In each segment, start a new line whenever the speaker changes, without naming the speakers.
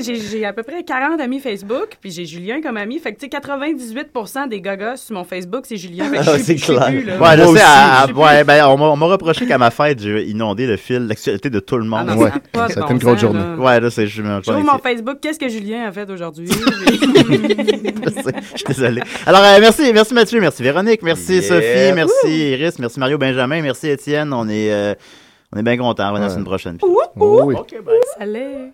J'ai j'ai à peu près 40 amis Facebook, puis j'ai Julien comme ami. Fait que, tu sais, 98% des gogos sur mon Facebook, c'est Julien. Fait que je
Ah, c'est clair.
plus, là.
Ouais, je
Moi
sais,
aussi.
à- à-
Je suis
ouais, ben, on m'a on m'a reproché qu'à ma fête, j'ai inondé le fil d'actualité de tout le
Ah
monde.
non,
Ouais,
ça a
ça été
bon
une grosse journée.
là.
Ouais, là, c'est, je
J'ouvre mon Facebook, qu'est-ce que Julien a fait aujourd'hui?
Je suis désolé. Alors, euh, merci, merci Mathieu, merci Véronique, merci
Yeah.
Sophie, merci Iris, merci Mario Benjamin, merci Étienne. On est, euh, on est bien contents. On va dans
Ouais.
une prochaine.
Oh oui.
Salut!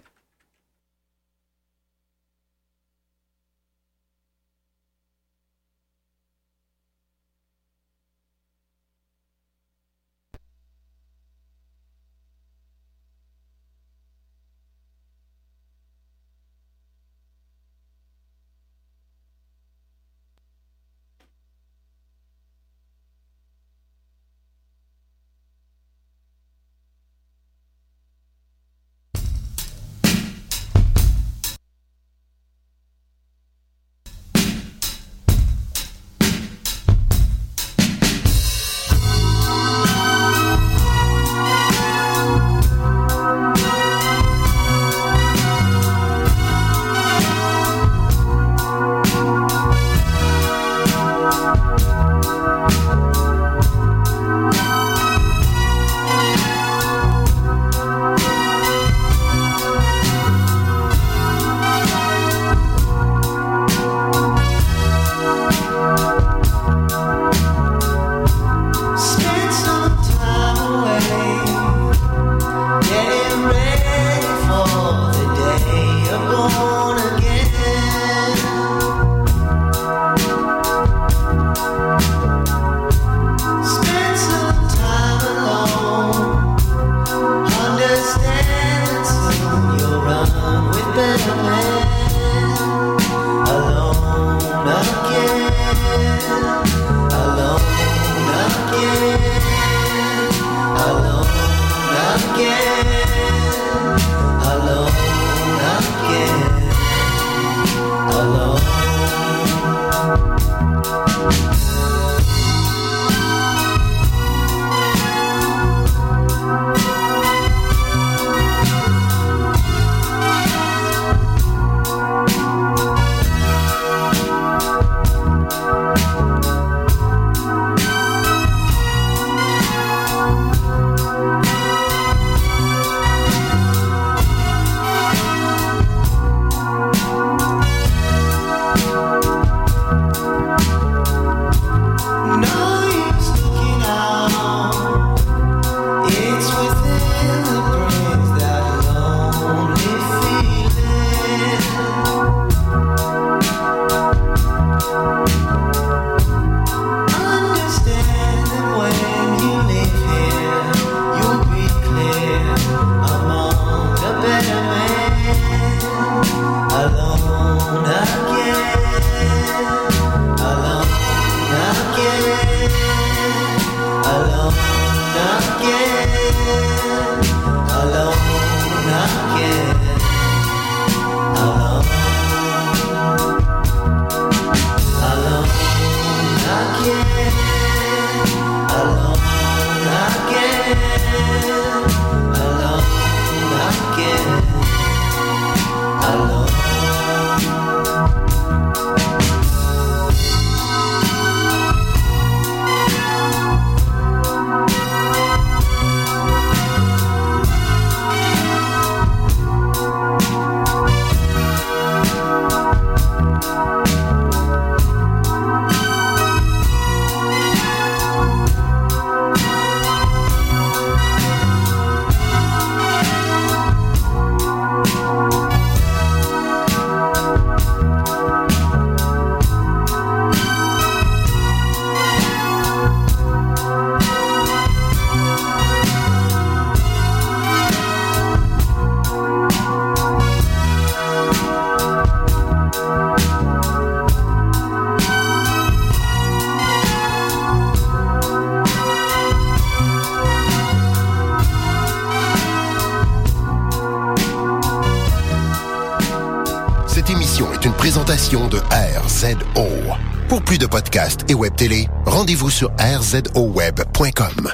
Rendez-vous sur rzoweb.com.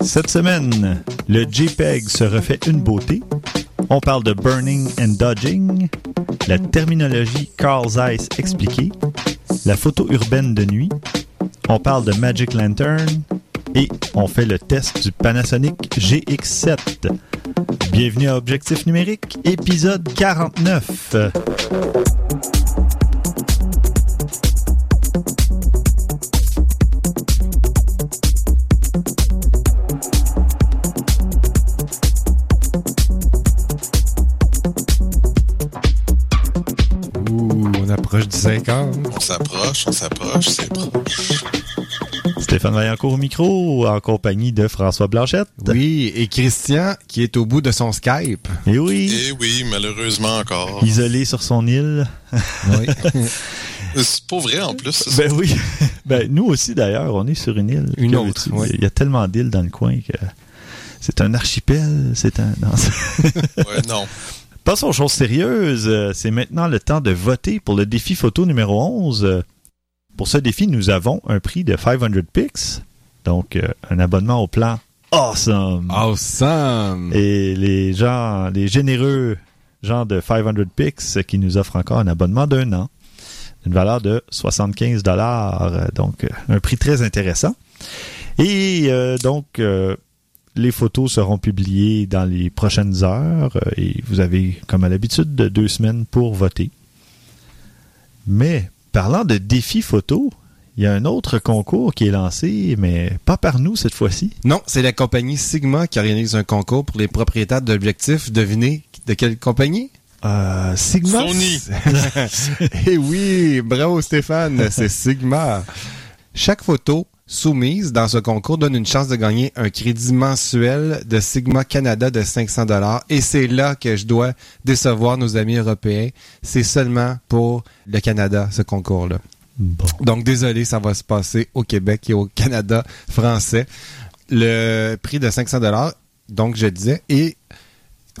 Cette semaine, le JPEG se refait une beauté. On parle de burning and dodging, la terminologie Carl Zeiss expliquée, la photo urbaine de nuit, on parle de Magic Lantern et on fait le test du Panasonic GX7. Bienvenue à Objectif numérique, épisode 49.
50.
On s'approche, on s'approche, c'est proche.
Stéphane Vaillancourt au micro, en compagnie de François Blanchette.
Oui, et Christian qui est au bout de son Skype.
Et oui,
Eh oui, malheureusement encore.
isolé sur son île.
Oui.
C'est pas vrai en plus. ça.
Ben oui. Ben nous aussi d'ailleurs, on est sur une île.
Une autre, oui.
Il y a tellement d'îles dans le coin que c'est un archipel, c'est un. non, c'est-
Ouais, non.
Passons aux choses sérieuses. Euh, C'est maintenant le temps de voter pour le défi photo numéro 11. Euh, Pour ce défi, nous avons un prix de 500 pics, donc euh, un abonnement au plan awesome.
Awesome.
Et les gens, les généreux gens de 500 pics qui nous offrent encore un abonnement d'un an, une valeur de 75 dollars, donc euh, un prix très intéressant. Et euh, donc euh, les photos seront publiées dans les prochaines heures euh, et vous avez, comme à l'habitude, de deux semaines pour voter. Mais parlant de défi photo, il y a un autre concours qui est lancé, mais pas par nous cette fois-ci.
Non, c'est la compagnie Sigma qui organise un concours pour les propriétaires d'objectifs. Devinez de quelle compagnie?
Euh, Sigma?
Sony.
Eh oui, bravo Stéphane, c'est Sigma. Chaque photo soumise dans ce concours donne une chance de gagner un crédit mensuel de Sigma Canada de 500 dollars et c'est là que je dois décevoir nos amis européens. C'est seulement pour le Canada ce concours-là.
Bon.
Donc désolé, ça va se passer au Québec et au Canada français. Le prix de 500 dollars, donc je disais, et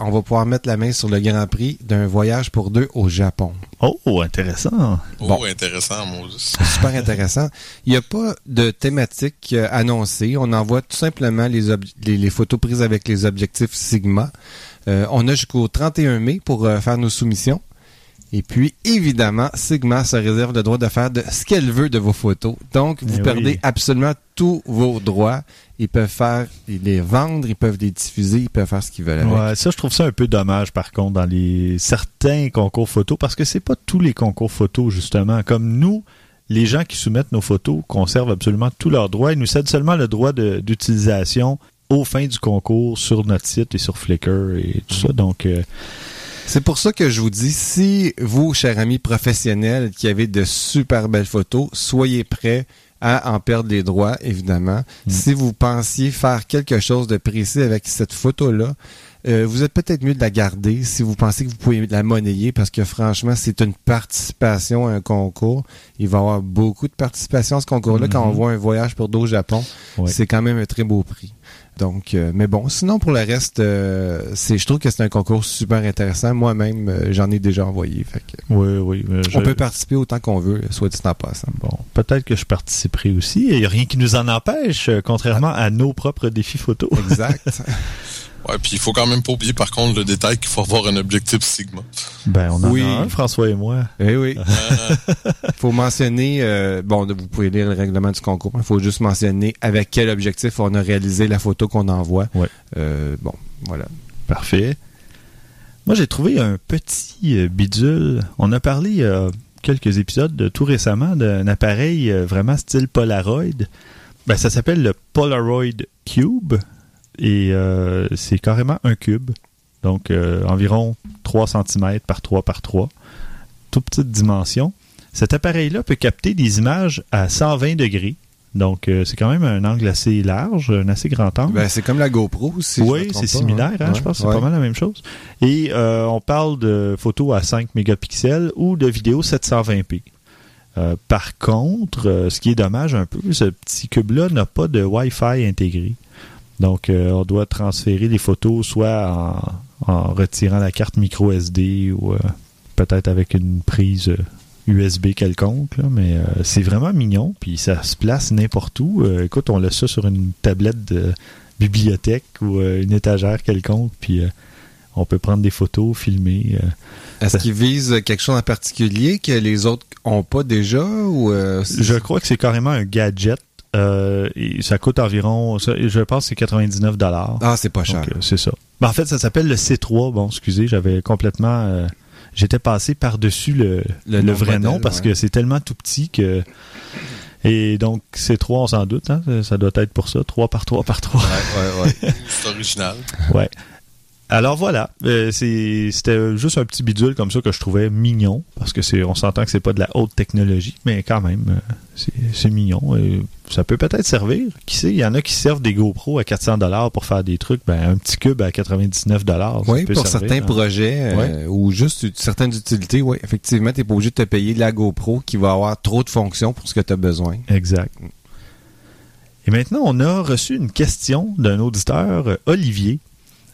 on va pouvoir mettre la main sur le grand prix d'un voyage pour deux au Japon.
Oh, intéressant.
Oh,
Bon.
intéressant, Moses.
Super intéressant. Il n'y a pas de thématique euh, annoncée. On envoie tout simplement les, ob- les, les photos prises avec les objectifs Sigma. Euh, on a jusqu'au 31 mai pour euh, faire nos soumissions. Et puis, évidemment, Sigma se réserve le droit de faire de ce qu'elle veut de vos photos. Donc, vous
Eh
perdez
oui.
absolument tous vos droits. Ils peuvent faire, ils les vendre, ils peuvent les diffuser, ils peuvent faire ce qu'ils veulent avec.
Ouais, ça, je trouve ça un peu dommage, par contre, dans les certains concours photos, parce que c'est pas tous les concours photos, justement. Comme nous, les gens qui soumettent nos photos conservent absolument tous leurs droits. Ils nous cèdent seulement le droit d'utilisation au fin du concours sur notre site et sur Flickr et tout ça. Donc, euh,
C'est pour ça que je vous dis, si vous, chers amis professionnels, qui avez de super belles photos, soyez prêts à en perdre les droits, évidemment. Si vous pensiez faire quelque chose de précis avec cette photo-là, euh, vous êtes peut-être mieux de la garder si vous pensez que vous pouvez la monnayer parce que franchement, c'est une participation à un concours. Il va y avoir beaucoup de participation à ce concours-là. Quand on
Mhm.
voit un voyage pour deux au Japon,
Ouais.
c'est quand même un très beau prix. Donc, euh, mais bon, sinon pour le reste, euh, c'est, je trouve que c'est un concours super intéressant. Moi-même, euh, j'en ai déjà envoyé. Fait que
oui, oui.
on peut participer autant qu'on veut, soit dit en passant.
Bon, peut-être que je participerai aussi. Il n'y a rien qui nous en empêche, euh, contrairement à nos propres défis photos.
Exact.
Ouais, puis il faut quand même pas oublier par contre le détail qu'il faut avoir un objectif Sigma.
Ben, on en
Oui.
a un, François et moi.
eh oui.
Euh,
Il faut mentionner, euh, bon, vous pouvez lire le règlement du concours. Il faut juste mentionner avec quel objectif on a réalisé la photo qu'on envoie.
Ouais.
Euh, bon, voilà.
Parfait. Moi, j'ai trouvé un petit euh, bidule. On a parlé il y a quelques épisodes de, tout récemment d'un appareil euh, vraiment style Polaroid. Ben, ça s'appelle le Polaroid Cube et euh, c'est carrément un cube. Donc, euh, environ 3 cm par 3 par 3. Toute petite dimension. Cet appareil-là peut capter des images à 120 degrés. Donc, euh, c'est quand même un angle assez large, un assez grand angle.
Ben, c'est comme la GoPro, si je me
oui, c'est similaire, hein,
Ouais.
je pense que c'est
Ouais.
pas mal la même chose. Et on parle de photos à 5 mégapixels ou de vidéos 720p. Euh, par contre, euh, ce qui est dommage un peu, ce petit cube-là n'a pas de Wi-Fi intégré. Donc, euh, on doit transférer les photos soit en, en retirant la carte micro SD ou euh, peut-être avec une prise euh, USB quelconque. là, mais euh, c'est vraiment mignon. Puis ça se place n'importe où. Euh, écoute, on laisse ça sur une tablette de bibliothèque ou euh, une étagère quelconque, puis euh, on peut prendre des photos, filmer. euh.
Est-ce qu'ils visent quelque chose en particulier que les autres ont pas déjà ou euh,
Je crois que c'est carrément un gadget. Euh, ça coûte environ, ça, je pense que c'est 99 dollars.
Ah, c'est pas cher.
Euh, c'est ça. Ben, en fait, ça s'appelle le C3. Bon, excusez, j'avais complètement. euh, J'étais passé par-dessus le,
Le
le
nom
vrai
modèle,
nom parce
ouais.
que c'est tellement tout petit que. Et donc, C3, on s'en doute, hein, ça doit être pour ça, 3 par 3 par 3.
Ouais, ouais, ouais.
C'est original.
Ouais. Alors voilà, euh, c'est- c'était juste un petit bidule comme ça que je trouvais mignon, parce que c'est, on s'entend que c'est pas de la haute technologie, mais quand même, euh, c'est, mignon. et ça peut peut-être servir. Qui sait, il y en a qui servent des GoPro à 400 dollars pour faire des trucs, ben un petit cube à 99 dollars.
Oui, pour certains projets euh,
Ouais.
ou juste certaines utilités, oui, effectivement, tu n'es pas obligé de te payer de la GoPro qui va avoir trop de fonctions pour ce que tu as besoin.
Exact. Et maintenant, on a reçu une question d'un auditeur, euh, Olivier.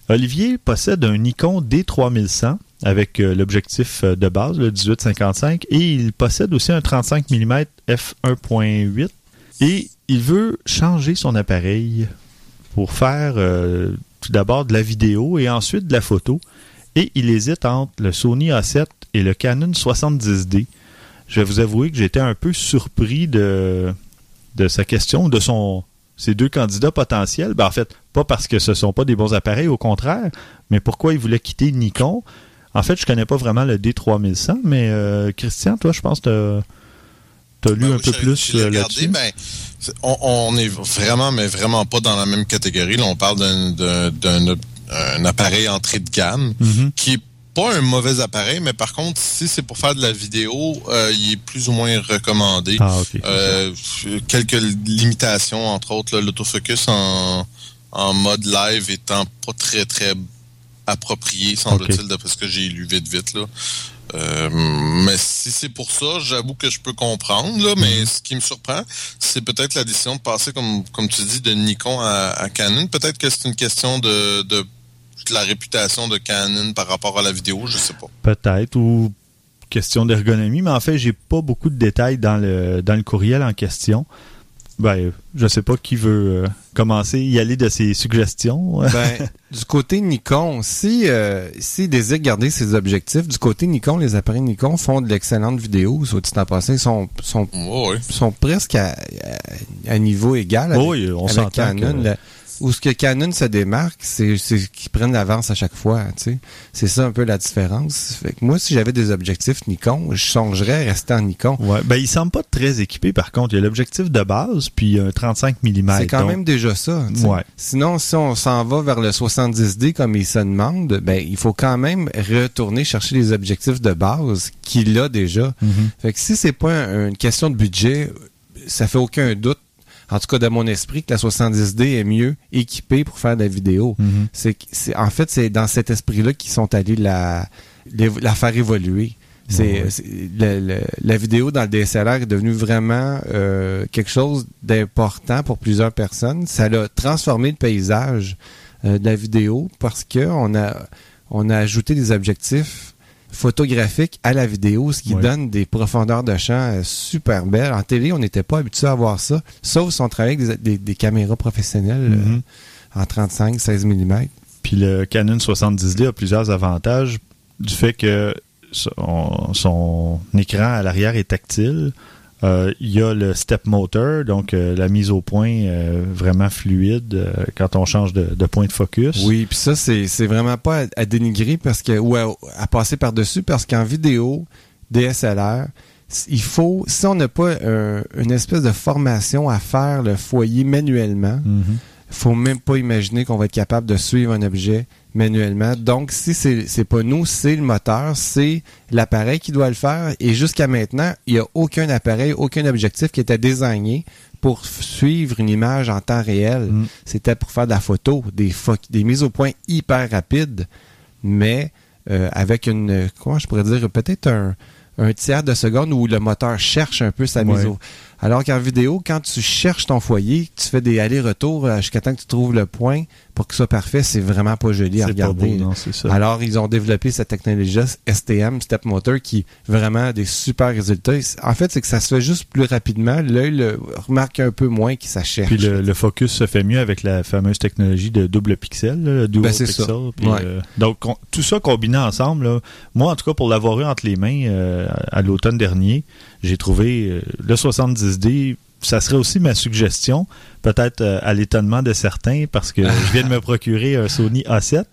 Olivier possède un Nikon D3100 avec euh, l'objectif euh, de base, le 18-55, et il possède aussi un 35 mm f1.8. Et il veut changer son appareil pour faire euh, tout d'abord de la vidéo et ensuite de la photo. Et il hésite entre le Sony A7 et le Canon 70D. Je vais vous avouer que j'étais un peu surpris de, de sa question, de son ces deux candidats potentiels. Ben, en fait, pas parce que ce sont pas des bons appareils, au contraire, mais pourquoi il voulait quitter Nikon? En fait, je connais pas vraiment le D3100, mais euh, Christian, toi, je pense que tu as lu
Ben
un
oui,
peu plus euh, là-dessus.
ben, on, on est vraiment, mais vraiment pas dans la même catégorie. Là, on parle d'un, un appareil entrée de gamme
Mhm.
qui est pas un mauvais appareil, mais par contre, si c'est pour faire de la vidéo, euh, il est plus ou moins recommandé.
Ah.
Euh, quelques limitations, entre autres, l'autofocus en, en mode live étant pas très très approprié, semble-t-il, d'après ce que j'ai lu vite vite. Là. Euh, mais si c'est pour ça, j'avoue que je peux comprendre. Là, mais ce qui me surprend, c'est peut-être la décision de passer, comme, comme tu dis, de Nikon à, à Canon. Peut-être que c'est une question de, de, de la réputation de Canon par rapport à la vidéo, je sais pas.
Peut-être, ou question d'ergonomie, mais en fait, j'ai pas beaucoup de détails dans le, dans le courriel en question. Ben, je sais pas qui veut euh, commencer, y aller de ses suggestions.
Ben, du côté Nikon, si euh, s'ils désirent garder ses objectifs, du côté Nikon, les appareils Nikon font de l'excellente vidéo, soit dit en passant, ils sont, sont, presque à, à- à niveau égal avec,
oui, on
avec
s'entend
Canon.
que-.
Où ce que Canon se démarque, c'est qu'ils prennent l'avance à chaque fois. tu sais. C'est ça un peu la différence. Fait que moi, si j'avais des objectifs Nikon, je songerais à rester en Nikon.
Ouais, ben, il semble pas très équipé, par contre. Il y a l'objectif de base, puis un 35 mm.
C'est quand même déjà ça. tu sais.
Ouais.
Sinon, si on s'en va vers le 70D comme il se demande, ben il faut quand même retourner chercher les objectifs de base qu'il a déjà.
Mhm.
Fait que si c'est pas un- une question de budget, ça fait aucun doute. En tout cas, de mon esprit, que la 70D est mieux équipée pour faire de la vidéo.
Mhm.
C'est, en fait, c'est dans cet esprit-là qu'ils sont allés la, la faire évoluer. C'est, le- la vidéo dans le DSLR est devenue vraiment euh, quelque chose d'important pour plusieurs personnes. Ça a transformé le paysage euh, de la vidéo parce que on a, on a ajouté des objectifs photographiques à la vidéo, ce qui donne des profondeurs de champ euh, super belles. En télé, on n'était pas habitué à voir ça, sauf si on travaille avec des, des- des caméras professionnelles euh,
Mhm.
en 35, 16 mm.
Puis le Canon 70D a plusieurs avantages du fait que son, son écran à l'arrière est tactile. Euh, Il y a le step motor, donc euh, la mise au point euh, vraiment fluide quand on change de, de point de focus.
Oui, puis ça, c'est c'est vraiment pas à, à dénigrer parce que ou à, à passer par-dessus parce qu'en vidéo, DSLR, il faut, si on n'a pas une espèce de formation à faire le foyer manuellement,
Mhm.
faut même pas imaginer qu'on va être capable de suivre un objet manuellement. Donc, si c'est c'est pas nous, c'est le moteur, c'est l'appareil qui doit le faire. Et jusqu'à maintenant, il n'y a aucun appareil, aucun objectif qui était désigné pour suivre une image en temps réel.
Mm.
C'était pour faire de la photo, des, des mises au point hyper rapides, mais euh, avec une, comment je pourrais dire, peut-être un, un tiers de seconde où le moteur cherche un peu sa mise au Alors qu'en vidéo, quand tu cherches ton foyer, tu fais des allers-retours euh, jusqu'à temps que tu trouves le point pour que ce soit parfait, c'est vraiment pas joli à
C'est pas
regarder.
beau, non, c'est ça.
Alors, ils ont développé cette technologie STM, Step Motor, qui vraiment a des super résultats. En fait, c'est que ça se fait juste plus rapidement. L'œil le remarque un peu moins ça cherche.
Puis le, le focus se fait mieux avec la fameuse technologie de double pixel, là, le dual
Ben, c'est
pixel.
ça.
Puis,
Ouais.
euh, donc on- tout ça combiné ensemble, là, moi en tout cas pour l'avoir eu entre les mains euh, à l'automne dernier, j'ai trouvé euh, le 70D. Ça serait aussi ma suggestion, peut-être euh, à l'étonnement de certains, parce que je viens de me procurer un Sony A7,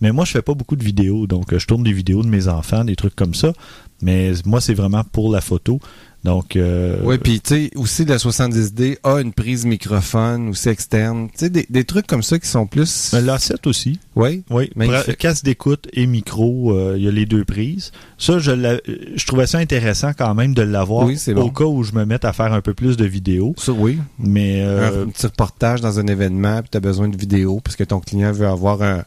mais moi je fais pas beaucoup de vidéos, donc euh, je tourne des vidéos de mes enfants, des trucs comme ça, mais moi c'est vraiment pour la photo. Donc, euh,
Oui, puis tu sais, aussi le 70D a une prise microphone aussi externe. Tu sais, des, des trucs comme ça qui sont plus...
l'A7 aussi.
Oui,
Oui,
Magnifique.
casque d'écoute et micro, euh, il y a les deux prises. Ça, je, l'a- je trouvais ça intéressant quand même de l'avoir
Oui, bon.
au cas où je me mette à faire un peu plus de vidéos.
ça, oui.
Mais euh,
un petit reportage dans un événement, puis tu as besoin de vidéo parce que ton client veut avoir un-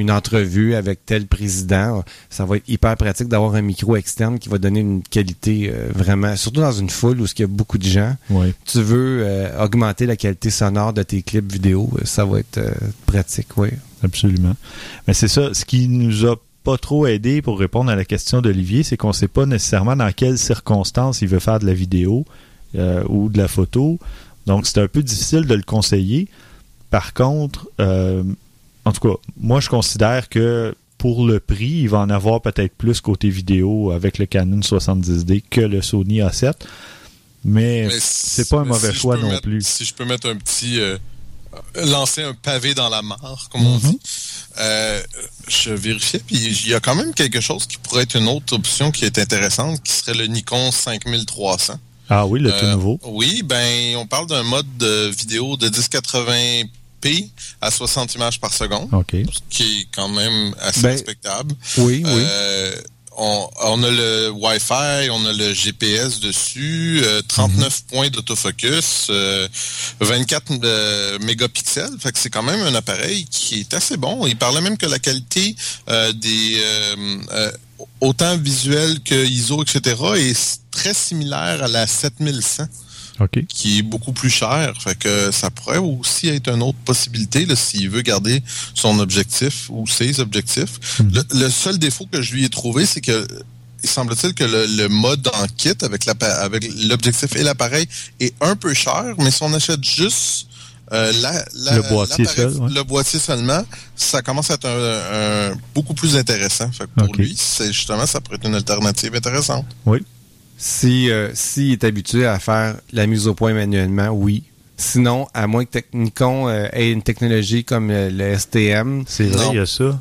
une entrevue avec tel président. Ça va être hyper pratique d'avoir un micro externe qui va donner une qualité euh, vraiment, surtout dans une foule où il y a beaucoup de gens.
oui,
Tu veux euh, augmenter la qualité sonore de tes clips vidéo, euh, ça va être euh, pratique, oui.
absolument. Mais c'est ça, ce qui nous a pas trop aidé pour répondre à la question d'Olivier, c'est qu'on sait pas nécessairement dans quelles circonstances il veut faire de la vidéo ou de la photo. Donc, c'est un peu difficile de le conseiller. Par contre, euh, en tout cas, moi, je considère que pour le prix, il va en avoir peut-être plus côté vidéo avec le Canon 70D que le Sony A7. Mais,
Mais
c'est pas un mauvais
si
choix non
mettre-
plus.
Si je peux mettre un petit. euh, lancer un pavé dans la mare, comme on
Mhm.
dit. Euh, je vérifiais, puis il y a quand même quelque chose qui pourrait être une autre option qui est intéressante, qui serait le Nikon 5300.
Ah oui, le tout
Euh,
nouveau.
Oui, ben, on parle d'un mode de vidéo de 1080p à 60 images par seconde, ce qui est quand même assez
Ben,
respectable.
Oui, oui.
Euh, on, on a le Wi-Fi, on a le GPS dessus, euh, 39 points d'autofocus, euh, 24 euh, mégapixels. Fait que c'est quand même un appareil qui est assez bon. Il parlait même que la qualité des autant visuel que ISO, etc. est très similaire à la 7100
OK.
qui est beaucoup plus cher. Fait que ça pourrait aussi être une autre possibilité s'il veut garder son objectif ou ses objectifs.
Mhm.
Le, le seul défaut que je lui ai trouvé, c'est que il semble-t-il que le, le mode en kit avec l'objectif et l'appareil est un peu cher, mais si on achète juste euh, la- la-
Le boîtier seul, ouais.
le boîtier seulement, ça commence à être un, un- beaucoup plus intéressant. Fait que pour lui, c'est justement ça pourrait être une alternative intéressante.
Si euh, s'il est habitué à faire la mise au point manuellement, oui. Sinon, à moins que Nikon euh, ait une technologie comme euh, le STM,
C'est vrai, il y a ça.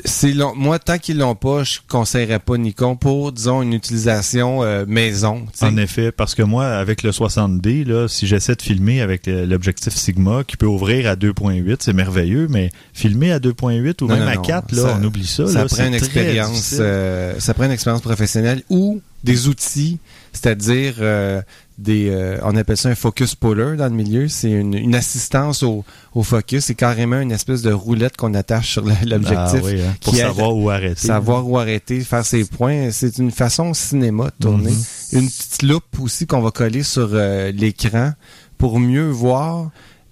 moi, tant qu'ils l'ont pas, je conseillerais pas Nikon pour, disons, une utilisation euh, maison.
En effet, parce que moi, avec le 60D, là, si j'essaie de filmer avec l'objectif Sigma qui peut ouvrir à 2.8, c'est merveilleux, mais filmer à 2.8 ou
Non,
même
non,
à
non.
4, là,
Ça-
on oublie ça.
ça
là,
prend une expérience, ça prend une expérience professionnelle ou des outils, c'est-à-dire euh, des, euh, on appelle ça un focus puller dans le milieu. C'est une, une assistance au, au focus. C'est carrément une espèce de roulette qu'on attache sur la- l'objectif.
Ah oui, hein, pour savoir où arrêter.
Savoir où arrêter, faire ses points. C'est une façon cinéma de tourner.
Mhm.
Une petite loupe aussi qu'on va coller sur euh, l'écran pour mieux voir.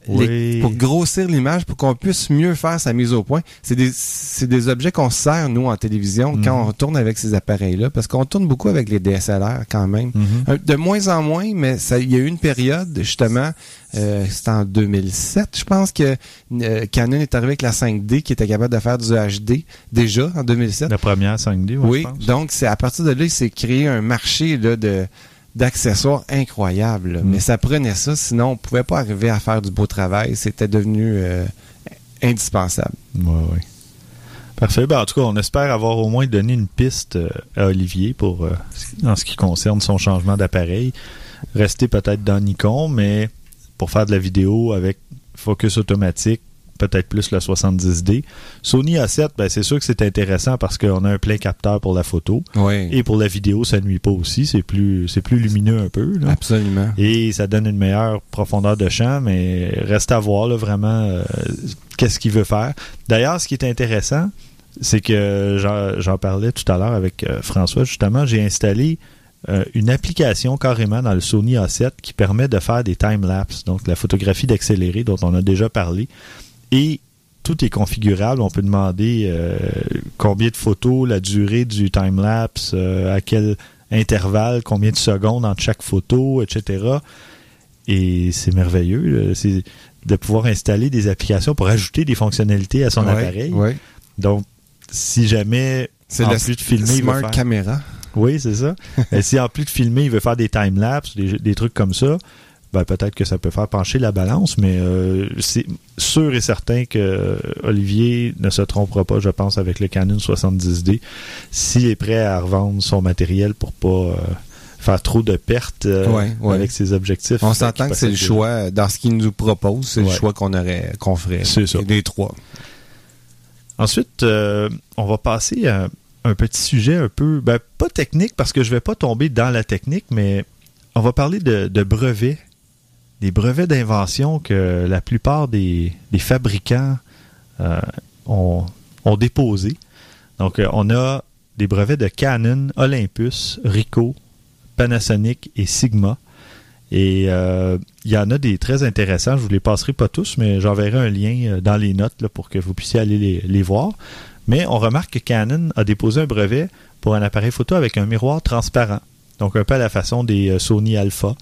Les- pour grossir l'image, pour qu'on puisse mieux faire sa mise au point. C'est des, c'est des objets qu'on sert, nous, en télévision,
Mhm.
quand on tourne avec ces appareils-là, parce qu'on tourne beaucoup avec les DSLR quand même.
Mhm.
Euh, De moins en moins, mais il y a eu une période, justement, euh, c'était en 2007, je pense que euh, Canon est arrivé avec la 5D qui était capable de faire du HD déjà en 2007.
La première 5D, ouais,
oui,
je pense.
donc c'est à partir de là, il s'est créé un marché là, de d'accessoires incroyables.
Mm.
Mais ça prenait ça, sinon on pouvait pas arriver à faire du beau travail. C'était devenu euh, indispensable.
Ouais, ouais. Parfait. Ben, en tout cas, on espère avoir au moins donné une piste euh, à Olivier pour euh, en ce qui concerne son changement d'appareil. Rester peut-être dans Nikon, mais pour faire de la vidéo avec focus automatique, peut-être plus le 70D. Sony A7, ben, c'est sûr que c'est intéressant parce qu'on a un plein capteur pour la photo.
Oui,
Et pour la vidéo, ça nuit pas aussi. C'est plus, c'est plus lumineux un peu. là.
absolument.
Et ça donne une meilleure profondeur de champ, mais reste à voir là, vraiment euh, qu'est-ce qu'il veut faire. D'ailleurs, ce qui est intéressant, c'est que j'en j'en parlais tout à l'heure avec euh, François, justement, j'ai installé euh, une application carrément dans le Sony A7 qui permet de faire des time-lapse, donc la photographie d'accéléré dont on a déjà parlé. Et tout est configurable. On peut demander euh, combien de photos, la durée du time-lapse, euh, à quel intervalle, combien de secondes entre chaque photo, etc. Et c'est merveilleux. là. C'est de pouvoir installer des applications pour ajouter des fonctionnalités à son
Ouais,
appareil.
ouais.
Donc, si jamais,
C'est
en plus de filmer, il veut
smart
faire-
camera.
oui, c'est ça. Et si en plus de filmer, il veut faire des time-lapse, des, des trucs comme ça, ben peut-être que ça peut faire pencher la balance, mais euh, c'est sûr et certain que Olivier ne se trompera pas, je pense, avec le Canon 70D, s'il est prêt à revendre son matériel pour pas euh, faire trop de pertes euh,
Ouais, ouais.
avec ses objectifs.
On s'entend que c'est le choix, dans ce qu'il nous propose, c'est le choix qu'on aurait, qu'on ferait.
C'est ça.
Des trois.
Ensuite, on va passer à un petit sujet un peu, ben, pas technique parce que je vais pas tomber dans la technique, mais on va parler de, de brevets, des brevets d'invention que la plupart des, fabricants euh, ont, déposés. Donc, euh, on a des brevets de Canon, Olympus, Ricoh, Panasonic et Sigma. Et euh, il y en a des très intéressants. Je vous les passerai pas tous, mais j'enverrai un lien dans les notes pour que vous puissiez aller les, les voir. Mais on remarque que Canon a déposé un brevet pour un appareil photo avec un miroir transparent. Donc un peu à la façon des Sony Alpha.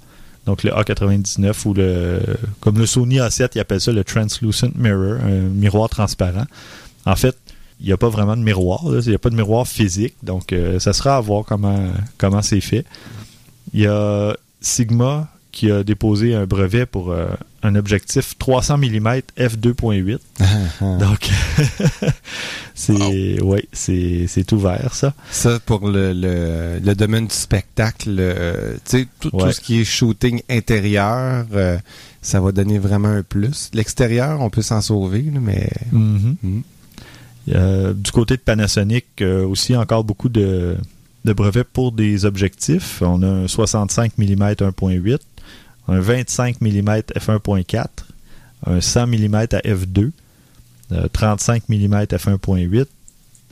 Donc le A99 ou le comme le Sony A7, ils appellent ça le Translucent Mirror, un miroir transparent. En fait, il n'y a pas vraiment de miroir, il n'y a pas de miroir physique, donc euh, ça sera à voir comment, comment c'est fait. Il y a Sigma qui a déposé un brevet pour euh, un objectif 300 mm f2.8. Donc, c'est ouais, c'est ouvert ça.
Ça, pour le, le, le domaine du spectacle, euh, tu sais, tout, tout ce qui est shooting intérieur, euh, ça va donner vraiment un plus. L'extérieur, on peut s'en sauver, mais...
Mhm.
Mhm.
Euh, du côté de Panasonic, aussi encore beaucoup de, de brevets pour des objectifs. On a un 65 mm 1.8, un 25 mm f1.4, un 100 mm à f2, euh, 35 mm f1.8,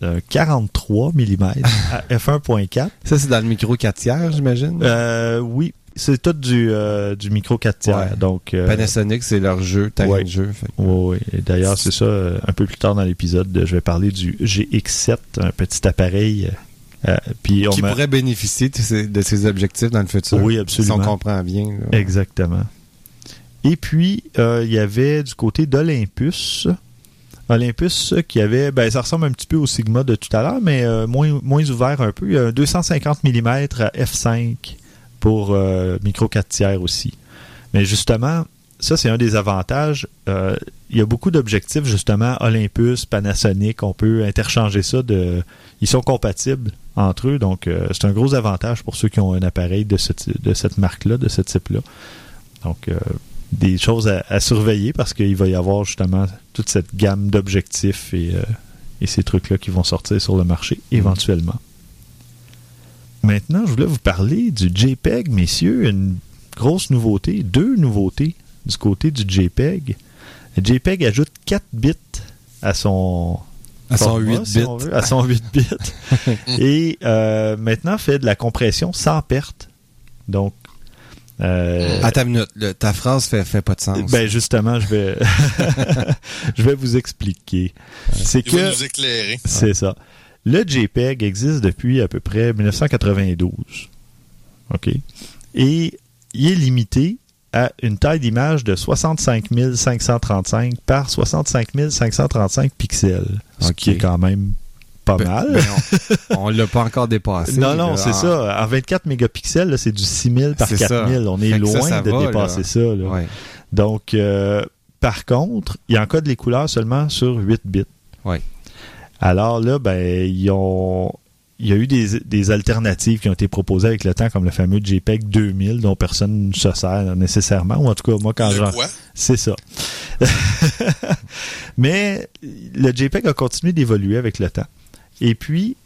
euh, 43 mm à f1.4.
Ça, c'est dans le micro 4 tiers, j'imagine?
Euh, oui, c'est tout du, euh, du micro 4 tiers.
Ouais.
Donc, euh,
Panasonic, c'est leur jeu,
ouais.
de jeu. fait que-
Oui, oui. D'ailleurs, c'est ça, euh, un peu plus tard dans l'épisode, je vais parler du GX7, un petit appareil. Euh, puis on
qui pourrait bénéficier de ces, de ces objectifs dans le futur.
Oui, absolument.
Si on comprend bien. là.
Exactement. Et puis, euh, il y avait du côté d'Olympus. Olympus qui avait, ben, ça ressemble un petit peu au Sigma de tout à l'heure, mais euh, moins, moins ouvert un peu. Il y a un 250 mm à f5 pour micro 4 tiers aussi. Mais justement, ça, c'est un des avantages. Il y a beaucoup d'objectifs, justement, Olympus, Panasonic, on peut interchanger ça. De, ils sont compatibles entre eux, donc euh, c'est un gros avantage pour ceux qui ont un appareil de, ce ty- de cette marque-là, de ce type-là. Donc, euh, des choses à, à surveiller parce qu'il va y avoir justement toute cette gamme d'objectifs et, euh, et ces trucs-là qui vont sortir sur le marché éventuellement. Maintenant, je voulais vous parler du JPEG, messieurs. Une grosse nouveauté, deux nouveautés du côté du JPEG. JPEG ajoute 4 bits à son
À son
format,
8
si
bits.
on veut, à son 8 bits. et euh, maintenant fait de la compression sans perte. Donc, euh,
Attends une minute, ta phrase fait, fait pas de sens.
ben justement, je vais, je vais vous expliquer. C'est que
nous éclairer.
c'est ça. Le JPEG existe depuis à peu près 1992. OK? Et il est limité à une taille d'image de 65 535 par 65 535 pixels. Ce qui est quand même pas
Ben-
mal.
ben, on on l'a pas encore dépassé.
non, non, c'est ça. En 24 mégapixels, c'est du 6000 par
C'est ça.
4000. On est
Fait que ça,
loin
ça
de
va,
dépasser
là.
ça. là.
Ouais.
Donc, euh, par contre, il encode les couleurs seulement sur 8 bits.
Ouais.
Alors là, ben, ils ont, il y a eu des, des alternatives qui ont été proposées avec le temps, comme le fameux JPEG 2000, dont personne ne se sert nécessairement, ou en tout cas, moi, quand j'en...
quoi?
C'est ça. Mais le JPEG a continué d'évoluer avec le temps. Et puis,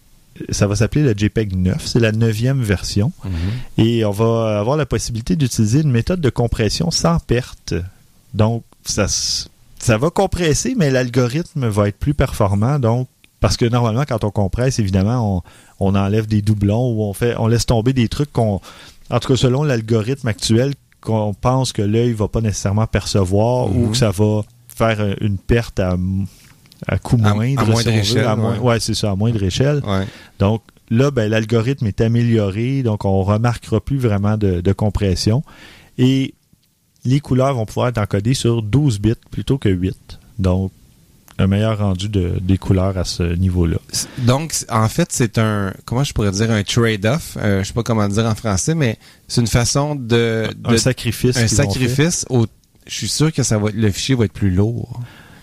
ça va s'appeler le JPEG 9. C'est la neuvième version.
Mhm.
Et on va avoir la possibilité d'utiliser une méthode de compression sans perte. Donc, ça va compresser, mais l'algorithme va être plus performant. Donc, parce que normalement, quand on compresse, évidemment, on, on enlève des doublons ou on fait, on laisse tomber des trucs qu'on, en tout cas selon l'algorithme actuel, qu'on pense que l'œil va pas nécessairement percevoir ou
Mhm.
que ça va faire une perte à, à coût
À- à
moindre. si veut, à moins-
ouais.
ouais, c'est ça, à moindre échelle.
Ouais.
Donc là, ben, l'algorithme est amélioré, donc on remarquera plus vraiment de, de compression. Et les couleurs vont pouvoir être encodées sur 12 bits plutôt que 8. Donc, un meilleur rendu de, des couleurs à ce niveau-là.
Donc, en fait, c'est un, comment je pourrais dire, un trade-off. Euh, je sais pas comment dire en français, mais c'est une façon de,
un sacrifice.
un sacrifice. Au, je suis sûr que ça va, le fichier va être plus lourd.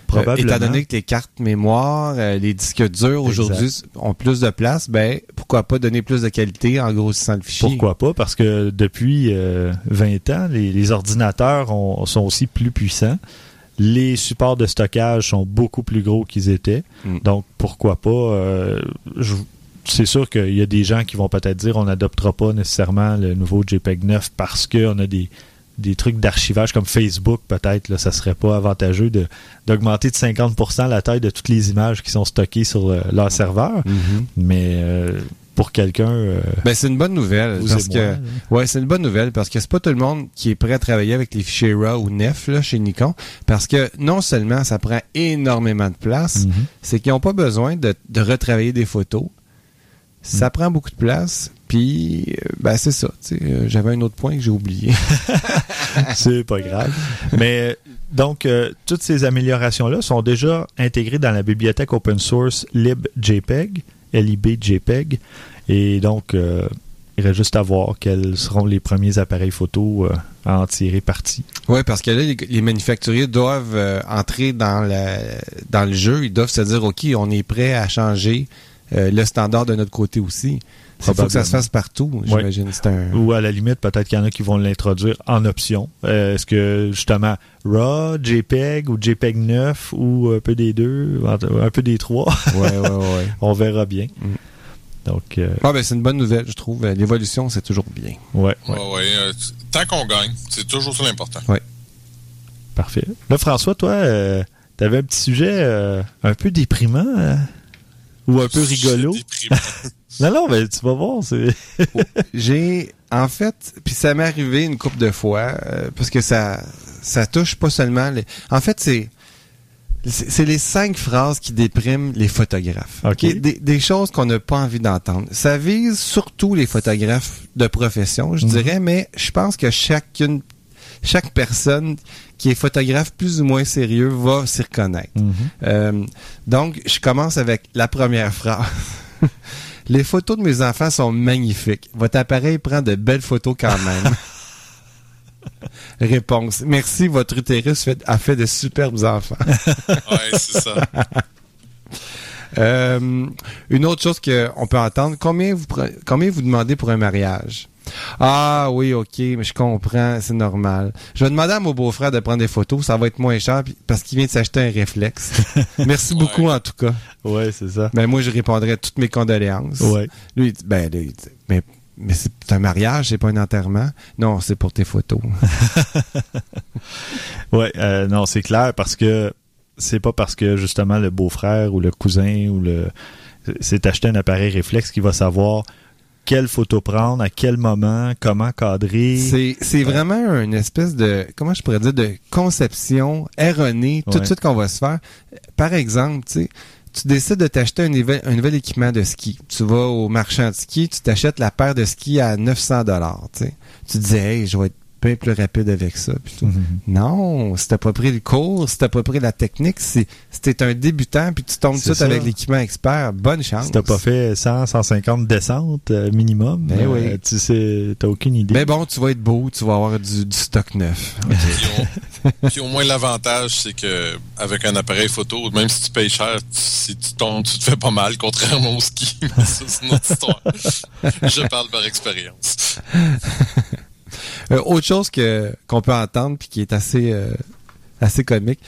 Probablement.
Euh, étant donné que les cartes mémoire, euh, les disques durs aujourd'hui ont plus de place, ben pourquoi pas donner plus de qualité en grossissant le fichier?
Pourquoi pas? Parce que depuis euh, 20 ans, les, les ordinateurs ont- sont aussi plus puissants. Les supports de stockage sont beaucoup plus gros qu'ils étaient.
Mm.
Donc, pourquoi pas? euh, c'est sûr qu'il y a des gens qui vont peut-être dire on n'adoptera pas nécessairement le nouveau JPEG 9 parce qu'on a des, des trucs d'archivage comme Facebook, peut-être. Là, ça serait pas avantageux d'augmenter de 50% la taille de toutes les images qui sont stockées sur leur serveur.
Mhm.
Mais euh, pour quelqu'un... euh,
Ben, c'est une bonne nouvelle parce que
moi,
ouais, c'est une bonne nouvelle parce que c'est pas tout le monde qui est prêt à travailler avec les fichiers RAW ou NEF là, chez Nikon parce que non seulement ça prend énormément de place,
Mhm.
c'est qu'ils n'ont pas besoin de, de retravailler des photos. Ça prend beaucoup de place, puis euh, ben c'est ça. euh, J'avais un autre point que j'ai oublié.
c'est pas grave. Mais donc, euh, toutes ces améliorations-là sont déjà intégrées dans la bibliothèque open source libjpeg, libjpeg. Et donc, euh, il reste juste à voir quels seront les premiers appareils photo euh, à en tirer parti.
Oui, parce que là, les, manufacturiers doivent euh, entrer dans, dans le jeu. Ils doivent se dire, OK, on est prêt à changer euh, le standard de notre côté aussi. Il faut que ça se fasse partout, j'imagine. Un...
Ou à la limite, peut-être qu'il y en a qui vont l'introduire en option. Euh, Est-ce que justement RAW, JPEG ou JPEG 9 ou un peu des deux, un peu des trois,
Ouais, ouais, ouais.
on verra bien.
Mm.
Donc, euh,
Ah, ben, c'est une bonne nouvelle, je trouve. L'évolution, c'est toujours bien.
ouais, ouais.
Ouais, ouais, euh, tant qu'on gagne, c'est toujours ça l'important.
Parfait. Là, François, toi, euh, t'avais un petit sujet euh, un peu déprimant euh, ou un peu rigolo. Non, non, mais tu vas voir. C'est...
J'ai, en fait, puis ça m'est arrivé une couple de fois, euh, parce que ça, ça touche pas seulement les... En fait, c'est... C'est les cinq phrases qui dépriment les photographes.
OK.
Ok? Des, des choses qu'on n'a pas envie d'entendre. Ça vise surtout les photographes de profession, je
Mhm.
dirais, mais je pense que chacune, chaque personne qui est photographe plus ou moins sérieux va s'y reconnaître. Euh, donc, je commence avec la première phrase. Les photos de mes enfants sont magnifiques. Votre appareil prend de belles photos quand même. Réponse. Merci, votre utérus fait- a fait de superbes enfants.
Ouais, c'est ça.
Euh, une autre chose qu'on peut entendre, combien vous, combien vous demandez pour un mariage? Ah oui, ok, mais je comprends, c'est normal. Je vais demander à mon beau-frère de prendre des photos, ça va être moins cher parce qu'il vient de s'acheter un réflexe. Merci beaucoup en tout cas.
Ouais, c'est ça.
Ben moi je répondrai toutes mes condoléances.
Ouais.
Lui, il dit, ben, dit, mais, mais c'est un mariage, c'est pas un enterrement. Non, c'est pour tes photos.
Ouais, euh, non, c'est clair parce que c'est pas parce que justement le beau-frère ou le cousin ou le s'est acheté un appareil réflexe qu'il va savoir quelle photo prendre, à quel moment, comment cadrer.
C'est, c'est vraiment une espèce de, comment je pourrais dire, de conception erronée tout de suite qu'on va se faire. Par exemple, tu sais, tu décides de t'acheter un, nouvel- un nouvel équipement de ski. Tu vas au marchand de ski, tu t'achètes la paire de ski à 900 dollars, tu dis, hey, je vais être bien plus rapide avec ça. puis tout.
Mhm.
Non, si t'as pas pris le cours, si t'as pas pris la technique, si, si t'es un débutant puis tu tombes tout
ça.
avec l'équipement expert, bonne chance.
Si t'as pas fait 100, 150 descentes euh, minimum,
Ben
euh,
oui.
tu sais, t'as aucune idée.
Mais bon, tu vas être beau, tu vas avoir du, du stock neuf.
Puis au, puis au moins, l'avantage, c'est que avec un appareil photo, même si tu payes cher, tu- si tu tombes, tu te fais pas mal, contrairement au ski. Mais ça, c'est une autre histoire. Je parle par expérience.
Euh, autre chose que qu'on peut entendre puis qui est assez euh, assez comique.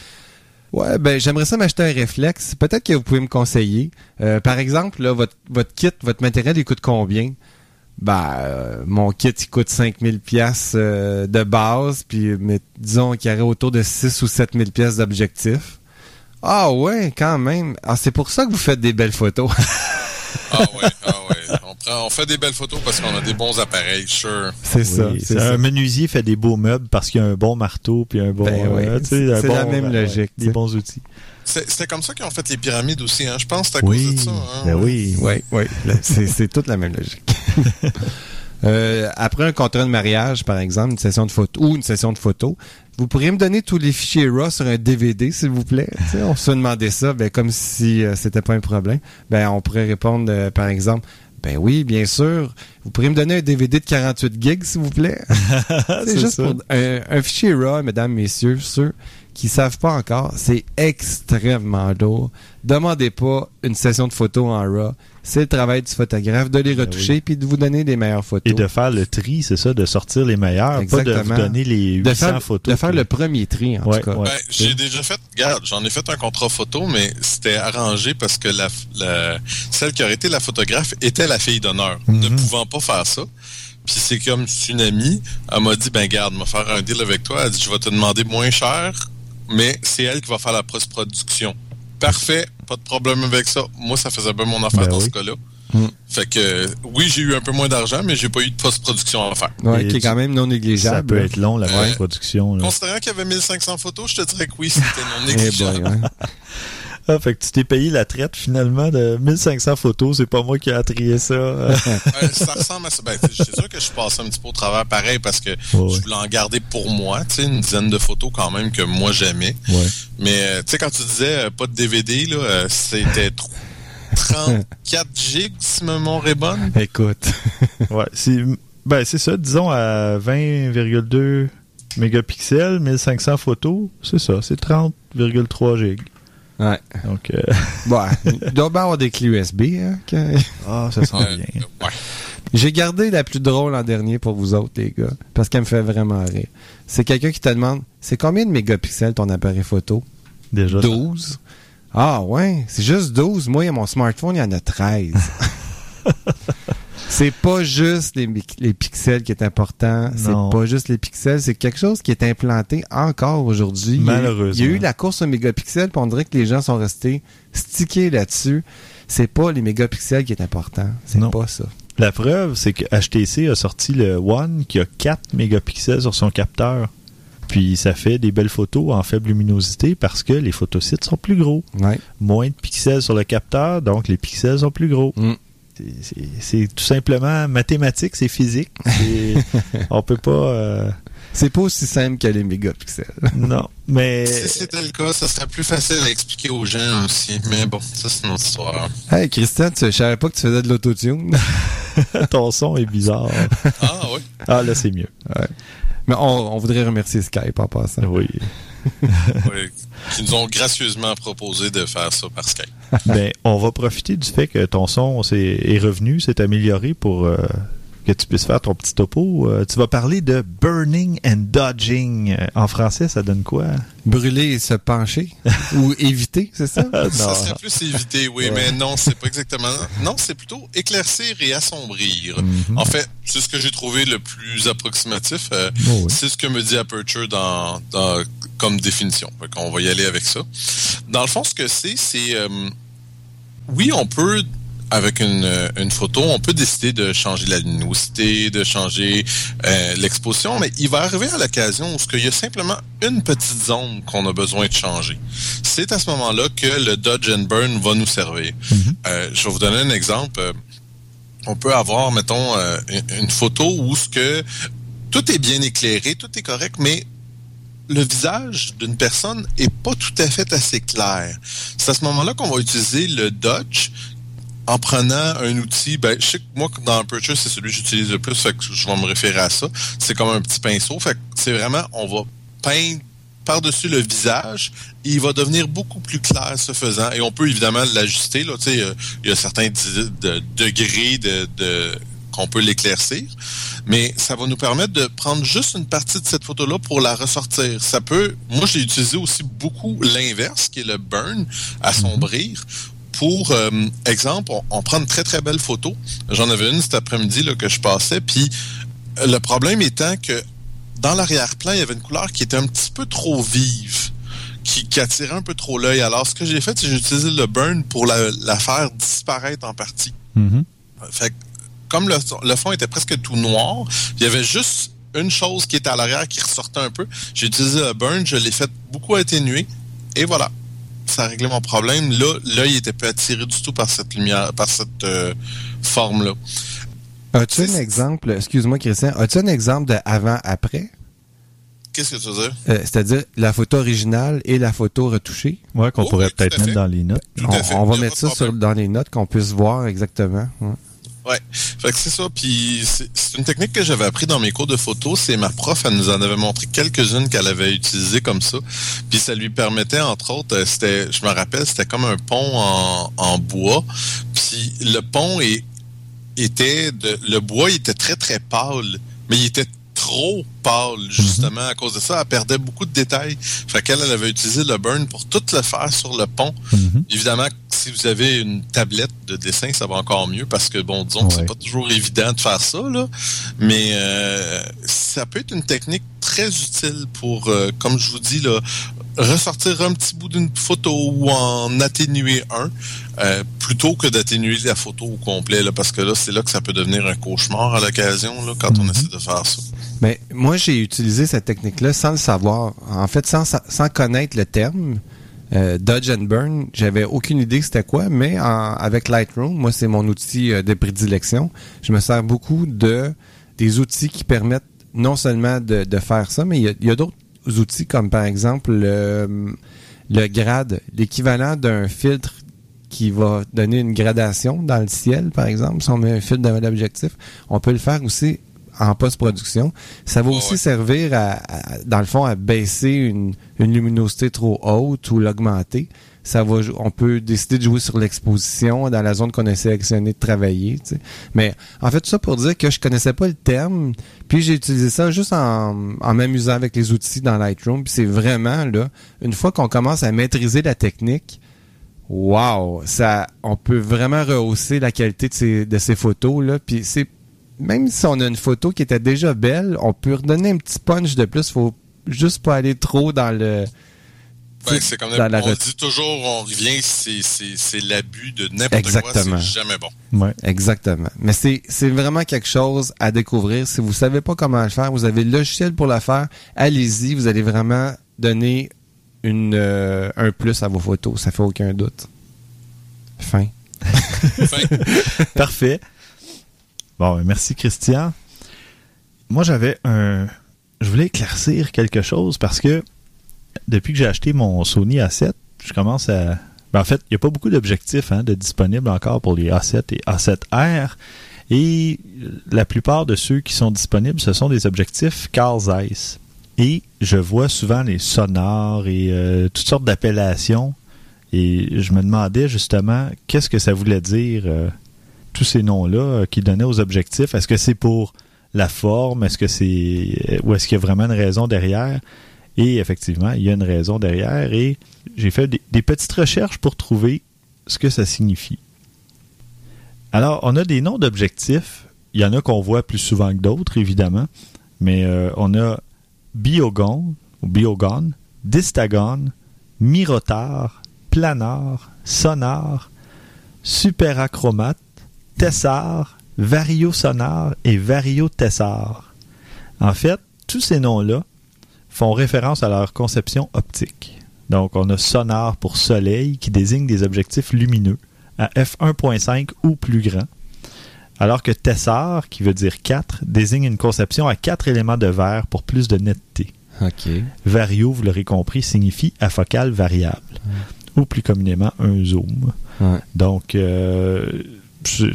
Ouais, ben j'aimerais ça m'acheter un réflexe. Peut-être que vous pouvez me conseiller. Euh, par exemple, là, votre, votre kit, votre matériel, il coûte combien? Ben, mon kit, il coûte 5000 pièces de base, puis disons qu'il y aurait autour de 6 ou 7000 pièces d'objectif. Ah ouais, quand même. Ah, c'est pour ça que vous faites des belles photos.
Ah ouais, ah ouais. On, prend, on fait des belles photos parce qu'on a des bons appareils, sure.
c'est ça.
Oui, un menuisier fait des beaux meubles parce qu'il a un bon marteau puis un bon.
Ben oui,
euh, tu sais, un
c'est
bon,
la même
euh,
logique,
Des bons outils.
C'est- C'était comme ça qu'ils ont fait les pyramides aussi, hein. Je pense que c'est à cause
Oui.
de ça. Hein?
Ben oui.
Oui, oui. C'est c'est toute la même logique. Euh, après un contrat de mariage, par exemple, une session de photo ou une session de photo, vous pourriez me donner tous les fichiers RAW sur un DVD, s'il vous plaît? Tu sais, on se demandait ça, ben, comme si euh, c'était pas un problème. Ben, on pourrait répondre, euh, par exemple, ben oui, bien sûr. Vous pourriez me donner un DVD de 48 gigs, s'il vous plaît? c'est juste
ça.
pour un, un fichier RAW, mesdames, messieurs, ceux qui savent pas encore, c'est extrêmement lourd. Demandez pas une session de photos en RAW. C'est le travail du photographe de les
Ben
retoucher puis de vous donner des meilleures photos.
Et de faire le tri, c'est ça, de sortir les meilleurs, pas de vous donner les 800
de faire,
photos.
de faire
puis-
le premier tri, en
Ouais,
tout cas.
ouais.
Ben, j'ai déjà fait, regarde, j'en ai fait un contrat photo, mais c'était arrangé parce que la, la- celle qui aurait été la photographe était la fille d'honneur,
Mhm.
ne pouvant pas faire ça. Puis c'est comme une amie, elle m'a dit, ben garde, me faire un deal avec toi. Elle dit, je vais te demander moins cher, mais c'est elle qui va faire la post-production. Parfait, pas de problème avec ça. Moi, ça faisait bien mon affaire
Ben
dans
oui.
ce cas-là.
Mm.
Fait que, oui, j'ai eu un peu moins d'argent, mais j'ai pas eu de post-production à faire.
Ouais, qui est quand même non
Ça
négligeable.
peut être long, la
Ouais.
production. là.
Considérant qu'il y avait 1500 photos, je te dirais que oui, c'était non
Eh
négligeable.
Ah, fait que tu t'es payé la traite finalement de 1500 photos, c'est pas moi qui ai trié ça.
Euh, ça ressemble à ça. Ben, c'est sûr que je passe un petit peu au travers pareil parce que je voulais en garder pour moi, tu sais, une dizaine de photos quand même que moi j'aimais.
ouais.
Mais euh, tu sais, quand tu disais euh, pas de DVD, là, euh, c'était tr- 34 gigs si ma mémoire est bonne.
Écoute.
Ouais, c'est ben c'est ça, disons à 20,2 mégapixels, 1500 photos, c'est ça, c'est 30,3 gigs.
Ouais.
Donc euh,
Bon, il doit bien avoir des clés USB. Hein, que-
ah, ça sent
Euh,
bien.
ouais.
J'ai gardé la plus drôle en dernier pour vous autres, les gars, parce qu'elle me fait vraiment rire. C'est quelqu'un qui te demande, c'est combien de mégapixels ton appareil photo?
Déjà ça.
12. Ah ouais, c'est juste 12. Moi, à mon smartphone, il y en a 13. c'est pas juste les, pixels qui est important. C'est pas juste les pixels. C'est quelque chose qui est implanté encore aujourd'hui. Il y a eu-
Malheureusement.
Il y a eu la course aux mégapixels, puis on dirait que les gens sont restés stickés là-dessus. C'est pas les mégapixels qui est important. C'est pas ça.
La preuve, c'est que HTC a sorti le One qui a 4 mégapixels sur son capteur. Puis ça fait des belles photos en faible luminosité parce que les photosites sont plus gros.
Ouais.
Moins de pixels sur le capteur, donc les pixels sont plus gros.
Mm.
C'est- tout simplement mathématique, c'est physique. On peut pas. euh,
C'est pas aussi simple que les mégapixels.
non, mais
Si c'était le cas, ça serait plus facile à expliquer aux gens aussi. Mais bon, ça c'est une autre histoire.
Hey, Christian, tu, je savais pas que tu faisais de l'autotune?
ton son est bizarre.
Ah oui.
Ah là, c'est mieux.
Mais on, on voudrait remercier Skype en passant.
Oui.
oui. Qui nous ont gracieusement proposé de faire ça par Skype.
ben, on va profiter du fait que ton son s'est- est revenu, s'est amélioré pour euh, que tu puisses faire ton petit topo. Euh, tu vas parler de burning and dodging. Euh, En français, ça donne quoi?
Brûler et se pencher. Ou éviter, c'est ça?
Ah,
Ça
non.
serait plus éviter, oui,
Ouais.
mais non, c'est pas exactement. Non, c'est plutôt éclaircir et assombrir.
Mhm.
En fait, c'est ce que j'ai trouvé le plus approximatif. euh,
Oh, oui.
C'est ce que me dit Aperture dans, dans- comme définition. Qu'on va y aller avec ça. Dans le fond, ce que c'est, c'est euh, oui, on peut avec une, euh, une photo, on peut décider de changer la luminosité, de changer euh, l'exposition, mais il va arriver à l'occasion où il y a simplement une petite zone qu'on a besoin de changer. C'est à ce moment-là que le Dodge and Burn va nous servir.
Mhm.
Euh, je vais vous donner un exemple. On peut avoir, mettons, euh, une- une photo où ce que tout est bien éclairé, tout est correct, mais le visage d'une personne est pas tout à fait assez clair. C'est à ce moment-là qu'on va utiliser le Dodge en prenant un outil, ben, je sais que moi, dans Aperture, c'est celui que j'utilise le plus, je vais me référer à ça. C'est comme un petit pinceau, fait c'est vraiment, on va peindre par-dessus le visage, et il va devenir beaucoup plus clair ce faisant. Et on peut évidemment l'ajuster, euh, il y a certains degrés de, de- qu'on peut l'éclaircir, mais ça va nous permettre de prendre juste une partie de cette photo-là pour la ressortir. Ça peut, moi j'ai utilisé aussi beaucoup l'inverse, qui est le burn, assombrir, pour euh, exemple, on, on prend une très très belle photo. J'en avais une cet après-midi là, que je passais, puis euh, le problème étant que dans l'arrière-plan, il y avait une couleur qui était un petit peu trop vive, qui, qui attirait un peu trop l'œil. Alors, ce que j'ai fait, c'est que j'ai utilisé le burn pour la, la faire disparaître en partie.
Mhm.
Fait que, comme le, le fond était presque tout noir, il y avait juste une chose qui était à l'arrière qui ressortait un peu. J'ai utilisé le burn, je l'ai fait beaucoup atténuer, et voilà. Ça a réglé mon problème. Là, l'œil était pas attiré du tout par cette lumière, par cette euh, forme-là.
As-tu un exemple, excuse-moi Christian, as-tu un exemple de avant-après?
Qu'est-ce que tu veux dire?
Euh, C'est-à-dire la photo originale et la photo retouchée?
Ouais, qu'on
Oh,
pourrait
oui, tout
peut-être
à
mettre dans les notes.
On, va mettre ça sur, dans les notes qu'on puisse voir exactement. Ouais.
Ouais. C'est ça. Puis c'est une technique que j'avais appris dans mes cours de photo. C'est ma prof, elle nous en avait montré quelques-unes qu'elle avait utilisées comme ça. Puis ça lui permettait, entre autres, euh, c'était, je me rappelle, c'était comme un pont en, bois. Puis le pont était de, le bois était très très pâle, mais il était trop pâle justement à cause de ça. Elle perdait beaucoup de détails. Fait qu'elle elle avait utilisé le burn pour tout le faire sur le pont.
Mhm.
Évidemment, si vous avez une tablette de dessin, ça va encore mieux parce que, bon, disons que c'est pas toujours évident de faire ça, là. Mais euh, ça peut être une technique très utile pour, euh, comme je vous dis, là, ressortir un petit bout d'une photo ou en atténuer un, euh, plutôt que d'atténuer la photo au complet, là, parce que là, c'est là que ça peut devenir un cauchemar à l'occasion, là, quand on
Mhm.
essaie de faire ça.
Mais moi, j'ai utilisé cette technique-là sans le savoir. En fait, sans, sans connaître le terme. euh, Dodge and Burn, j'avais aucune idée c'était quoi, mais en- avec Lightroom, moi c'est mon outil euh, de prédilection. Je me sers beaucoup de des outils qui permettent non seulement de, de faire ça, mais il y a, il y a d'autres outils comme par exemple le, le grade, l'équivalent d'un filtre qui va donner une gradation dans le ciel, par exemple. Si on met un filtre devant l'objectif, on peut le faire aussi en post-production. Ça va
Ouais,
aussi
ouais.
servir, à, à- dans le fond, à baisser une, une luminosité trop haute ou l'augmenter. On peut décider de jouer sur l'exposition dans la zone qu'on a sélectionné de travailler. Mais en fait, tout ça pour dire que je connaissais pas le terme, puis j'ai utilisé ça juste en, en m'amusant avec les outils dans Lightroom. Puis c'est vraiment là, une fois qu'on commence à maîtriser la technique, Wow, ça, on peut vraiment rehausser la qualité de ces, de ces photos là. Puis c'est même si on a une photo qui était déjà belle, on peut redonner un petit punch de plus. Faut juste pas aller trop dans le.
Ben, c'est comme
dans la
on dit toujours, on revient, c'est, l'abus de n'importe quoi, c'est jamais bon.
Ouais.
Exactement. Mais c'est vraiment quelque chose à découvrir. Si vous savez pas comment le faire, vous avez le logiciel pour le faire. Allez-y, vous allez vraiment donner une euh, un plus à vos photos. Ça fait aucun doute. Fin.
Fin.
Parfait. Bon, ben, merci Christian. Moi, j'avais un. Je voulais éclaircir quelque chose parce que depuis que j'ai acheté mon Sony A7, je commence à. ben, en fait, il n'y a pas beaucoup d'objectifs hein, de disponibles encore pour les A7 et A7R. Et la plupart de ceux qui sont disponibles, ce sont des objectifs Carl Zeiss. Et je vois souvent les sonores et euh, toutes sortes d'appellations. Et je me demandais justement qu'est-ce que ça voulait dire, euh, tous ces noms-là euh, qu'ils donnaient aux objectifs? Est-ce que c'est pour la forme? Est-ce que c'est. euh, Ou est-ce qu'il y a vraiment une raison derrière? Et effectivement, il y a une raison derrière. Et j'ai fait des, petites recherches pour trouver ce que ça signifie. Alors, on a des noms d'objectifs. Il y en a qu'on voit plus souvent que d'autres, évidemment. Mais euh, on a Biogone, ou Biogone, Distagone, Mirotar, Planar, Sonar, Superachromate, Tessar, Variosonar et Variotessar. En fait, tous ces noms-là font référence à leur conception optique. Donc, on a sonar pour soleil qui désigne des objectifs lumineux à f1.5 ou plus grand, alors que tessar, qui veut dire 4, désigne une conception à 4 éléments de verre pour plus de netteté.
OK.
Vario, vous l'aurez compris, signifie à focale variable, ou plus communément un zoom.
Ouais.
Donc, euh,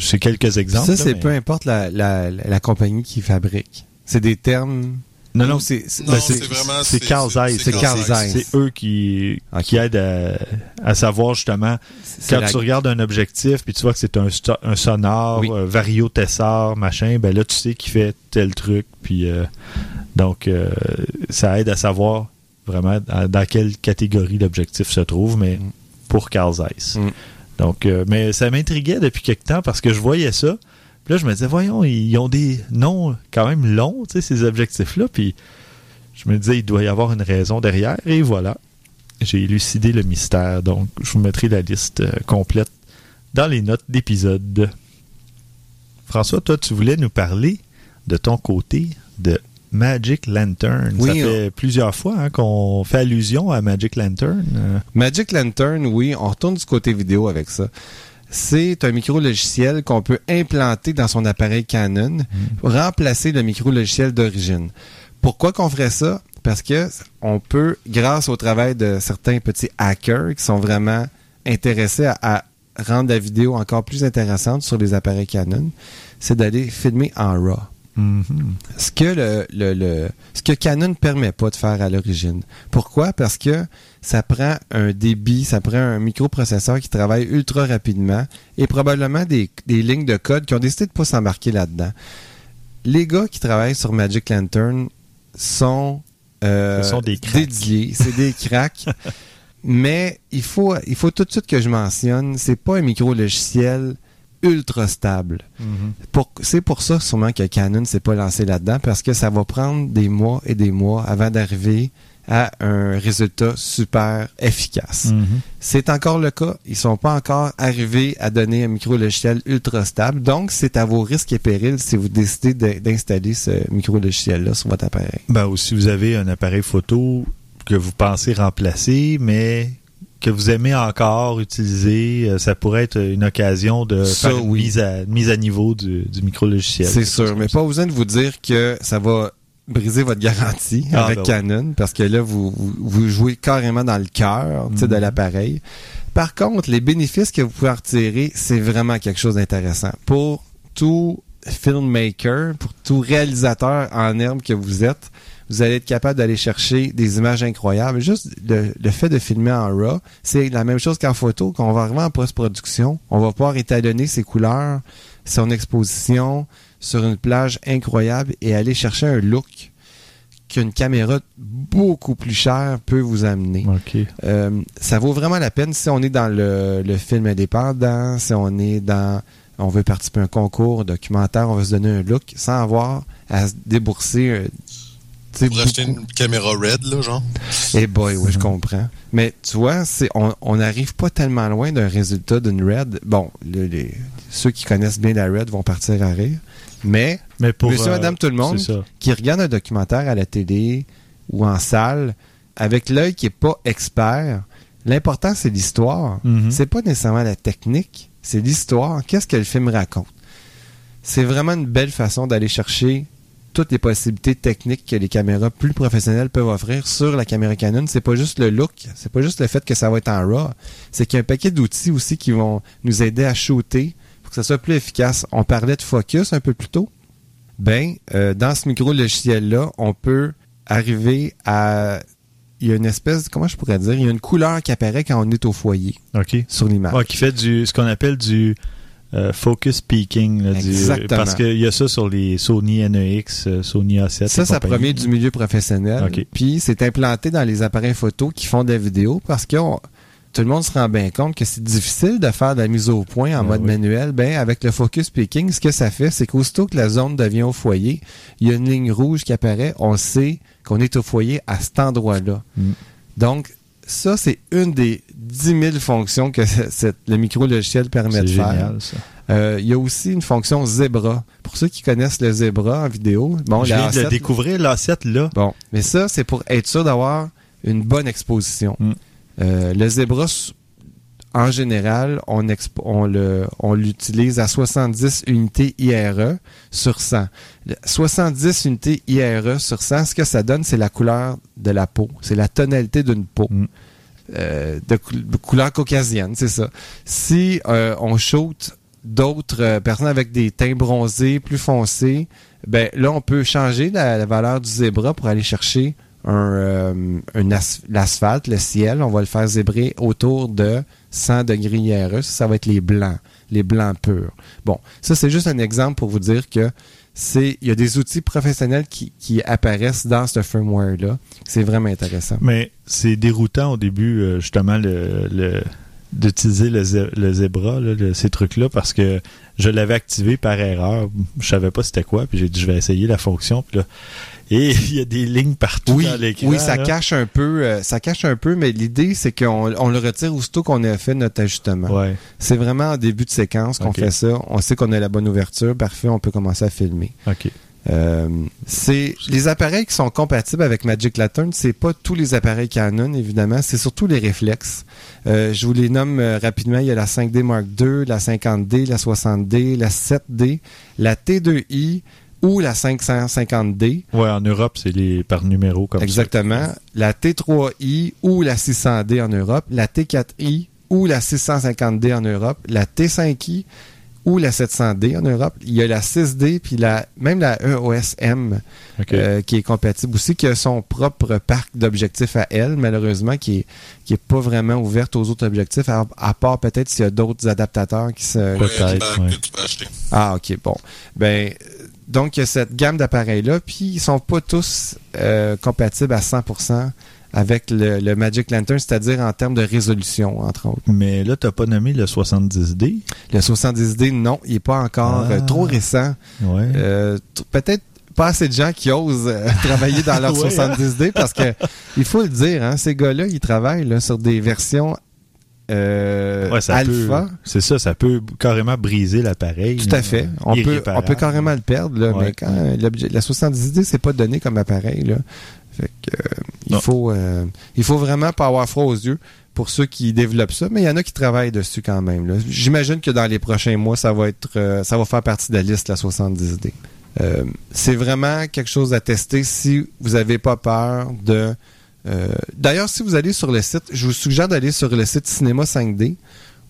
c'est quelques exemples.
ça, c'est
mais-
peu importe la, la, la compagnie qui fabrique. C'est des termes.
Non, non,
c'est ben,
vraiment.
c'est Carl Zeiss.
c'est Carl Zeiss.
C'est eux qui, qui aident à, à savoir justement quand
la-
tu regardes un objectif puis tu vois que c'est un, sto- un sonore,
Oui.
euh, vario tessar, machin, ben là tu sais qu'il fait tel truc puis euh, donc euh, ça aide à savoir vraiment dans, dans quelle catégorie l'objectif se trouve, mais
Mm.
pour Carl Zeiss.
Mm.
Donc, euh, mais ça m'intriguait depuis quelque temps parce que je voyais ça. Puis là, je me disais, voyons, ils ont des noms quand même longs, tu sais, ces objectifs-là. Puis je me disais, il doit y avoir une raison derrière. Et voilà. j'ai élucidé le mystère. Donc, je vous mettrai la liste euh, complète dans les notes d'épisode. François, toi, tu voulais nous parler de ton côté de Magic Lantern.
Oui,
Ça fait plusieurs fois hein, qu'on fait allusion à Magic Lantern.
Magic Lantern, oui, on retourne du côté vidéo avec ça. C'est un micro-logiciel qu'on peut implanter dans son appareil Canon pour remplacer le micro-logiciel d'origine. Pourquoi qu'on ferait ça? Parce que on peut, grâce au travail de certains petits hackers qui sont vraiment intéressés à, à rendre la vidéo encore plus intéressante sur les appareils Canon, c'est d'aller filmer en RAW. Ce que le, le, le- ce que Canon ne permet pas de faire à l'origine. Pourquoi? Parce que ça prend un débit, ça prend un microprocesseur qui travaille ultra rapidement et probablement des, des lignes de code qui ont décidé de ne pas s'embarquer là-dedans. Les gars qui travaillent sur Magic Lantern sont, euh,
Ce sont des
dédiés, c'est des cracks. Mais il faut, il faut tout de suite que je mentionne, c'est pas un micro-logiciel ultra stable. Pour- c'est pour ça sûrement que Canon s'est pas lancé là-dedans parce que ça va prendre des mois et des mois avant d'arriver à un résultat super efficace.
Mhm.
C'est encore le cas. Ils sont pas encore arrivés à donner un micro-logiciel ultra stable. Donc, c'est à vos risques et périls si vous décidez de- d'installer ce micro-logiciel-là sur votre appareil.
Ben, ou si vous avez un appareil photo que vous pensez remplacer, mais que vous aimez encore utiliser, euh, ça pourrait être une occasion de
Ça,
faire une
oui.
mise, à, mise à niveau du, du micro-logiciel.
C'est sûr, mais pas besoin de vous dire que ça va briser votre garantie
Ah,
avec
ben
Canon, parce que là, vous, vous, vous jouez carrément dans le cœur tu sais, de
Mhm.
l'appareil. Par contre, les bénéfices que vous pouvez en retirer, c'est vraiment quelque chose d'intéressant. Pour tout filmmaker, pour tout réalisateur en herbe que vous êtes, vous allez être capable d'aller chercher des images incroyables. Juste le, le fait de filmer en RAW, c'est la même chose qu'en photo. Quand on va arriver en post-production, on va pouvoir étalonner ses couleurs, son exposition sur une plage incroyable et aller chercher un look qu'une caméra beaucoup plus chère peut vous amener. Euh, ça vaut vraiment la peine si on est dans le, le film indépendant, si on est dans on veut participer à un concours documentaire, on veut se donner un look sans avoir à se débourser
Pour acheter
beaucoup.
une caméra red, là, genre.
Eh boy, oui, je comprends. Mais tu vois, c'est on on n'arrive pas tellement loin d'un résultat d'une Red. Bon, le- les, ceux qui connaissent bien la Red vont partir à rire. Mais
Mais pour,
Monsieur,
euh,
madame, tout le monde, qui regarde un documentaire à la télé ou en salle, avec l'œil qui est pas expert, l'important c'est l'histoire.
Mhm.
C'est pas nécessairement la technique, c'est l'histoire. Qu'est-ce que le film raconte? C'est vraiment une belle façon d'aller chercher toutes les possibilités techniques que les caméras plus professionnelles peuvent offrir sur la caméra Canon. C'est pas juste le look, c'est pas juste le fait que ça va être en RAW, c'est qu'il y a un paquet d'outils aussi qui vont nous aider à shooter pour que ça soit plus efficace. On parlait de focus un peu plus tôt. Ben, euh, dans ce micro-logiciel-là, on peut arriver à... Il y a une espèce, comment je pourrais dire, il y a une couleur qui apparaît quand on est au foyer sur l'image.
Ouais, qui fait du ce qu'on appelle du euh, focus peaking. là, du-
Exactement.
parce qu'il y a ça sur les Sony NEX, euh, Sony A7.
Ça,
et
ça provient du milieu professionnel. Puis c'est implanté dans les appareils photo qui font de la vidéo parce que on- tout le monde se rend bien compte que c'est difficile de faire de la mise au point en
Ah
mode
oui.
manuel. Ben, avec le focus picking, ce que ça fait, c'est qu'aussitôt que la zone devient au foyer, il y a une ligne rouge qui apparaît. On sait qu'on est au foyer à cet endroit-là.
Mm.
Donc, ça, c'est une des 10 000 fonctions que cette- le micro-logiciel permet de faire.
ça.
Euh, il y a aussi une fonction Zebra. Pour ceux qui connaissent le Zebra en vidéo, bon,
Je viens de le
A7,
découvrir, l'A7, là.
Bon, mais ça, c'est pour être sûr d'avoir une bonne exposition.
Mm.
Euh, le zébra, s- en général, on, expo- on le- on l'utilise à 70 unités IRE sur 100. Le 70 unités IRE sur 100, ce que ça donne, c'est la couleur de la peau. C'est la tonalité d'une peau.
Mm.
Euh, de, cou- de couleur caucasienne, c'est ça. Si euh, on shoot d'autres euh, personnes avec des teints bronzés plus foncés, ben là, on peut changer la, la valeur du zébra pour aller chercher un, euh, un as- l'asphalte, le ciel. On va le faire zébrer autour de 100 degrés IRE. Ça, va être les blancs, les blancs purs. Bon, ça, c'est juste un exemple pour vous dire que c'est il y a des outils professionnels qui, qui apparaissent dans ce firmware-là. C'est vraiment intéressant.
Mais c'est déroutant au début, euh, justement, le, le- d'utiliser le, le zébra, là, ces trucs-là, parce que je l'avais activé par erreur. Je savais pas c'était quoi, puis j'ai dit je vais essayer la fonction. Puis là, Et il y a des lignes partout
Oui,
dans l'écran.
oui, ça
là.
cache un peu, euh, ça cache un peu, mais l'idée c'est qu'on on le retire aussitôt qu'on a fait notre ajustement.
Ouais.
C'est vraiment en début de séquence qu'on fait ça. On sait qu'on a la bonne ouverture, parfait, on peut commencer à filmer.
OK.
Euh, c'est les appareils qui sont compatibles avec Magic Lantern, c'est pas tous les appareils Canon évidemment, c'est surtout les réflexes. Euh, je vous les nomme euh, rapidement, il y a la 5D Mark II, la 50D, la 60D, la 7D, la T2i ou la 550D.
Ouais, en Europe, c'est les par numéro comme
Exactement. La T3i ou la 600D en Europe, la T4i ou la 650D en Europe, la T5i ou la 700D en Europe. Il y a la 6D puis la même la EOSM euh, qui est compatible aussi, qui a son propre parc d'objectifs à elle, malheureusement, qui est, qui est pas vraiment ouverte aux autres objectifs, à, à part peut-être s'il y a d'autres adaptateurs qui se...
Ouais,
Peut-être,
que
ouais.
tu peux acheter.
Ah, ok, bon. Ben, donc, il y a cette gamme d'appareils-là, puis ils sont pas tous euh, compatibles à 100% avec le, le Magic Lantern, c'est-à-dire en termes de résolution, entre autres.
Mais là, t'as pas nommé le 70D.
Le 70D, non, il est pas encore
Ah.
euh, trop récent.
Ouais.
Euh, peut-être pas assez de gens qui osent euh, travailler dans leur
Ouais, hein?
70D parce que il faut le dire, hein, ces gars-là, ils travaillent là, sur des versions euh,
Ouais, ça
alpha?
C'est ça, ça peut carrément briser l'appareil.
Tout à fait. On peut, on
Irréparable.
peut carrément le perdre, là,
Ouais.
mais quand euh, la 70D, c'est pas donné comme appareil. Là. Fait que, euh, il, faut, euh, il faut vraiment pas avoir froid aux yeux pour ceux qui développent ça, mais il y en a qui travaillent dessus quand même. J'imagine que dans les prochains mois, ça va être ça va faire partie de la liste, la 70D. Euh, c'est vraiment quelque chose à tester si vous n'avez pas peur de... euh, D'ailleurs, si vous allez sur le site, je vous suggère d'aller sur le site Cinéma 5D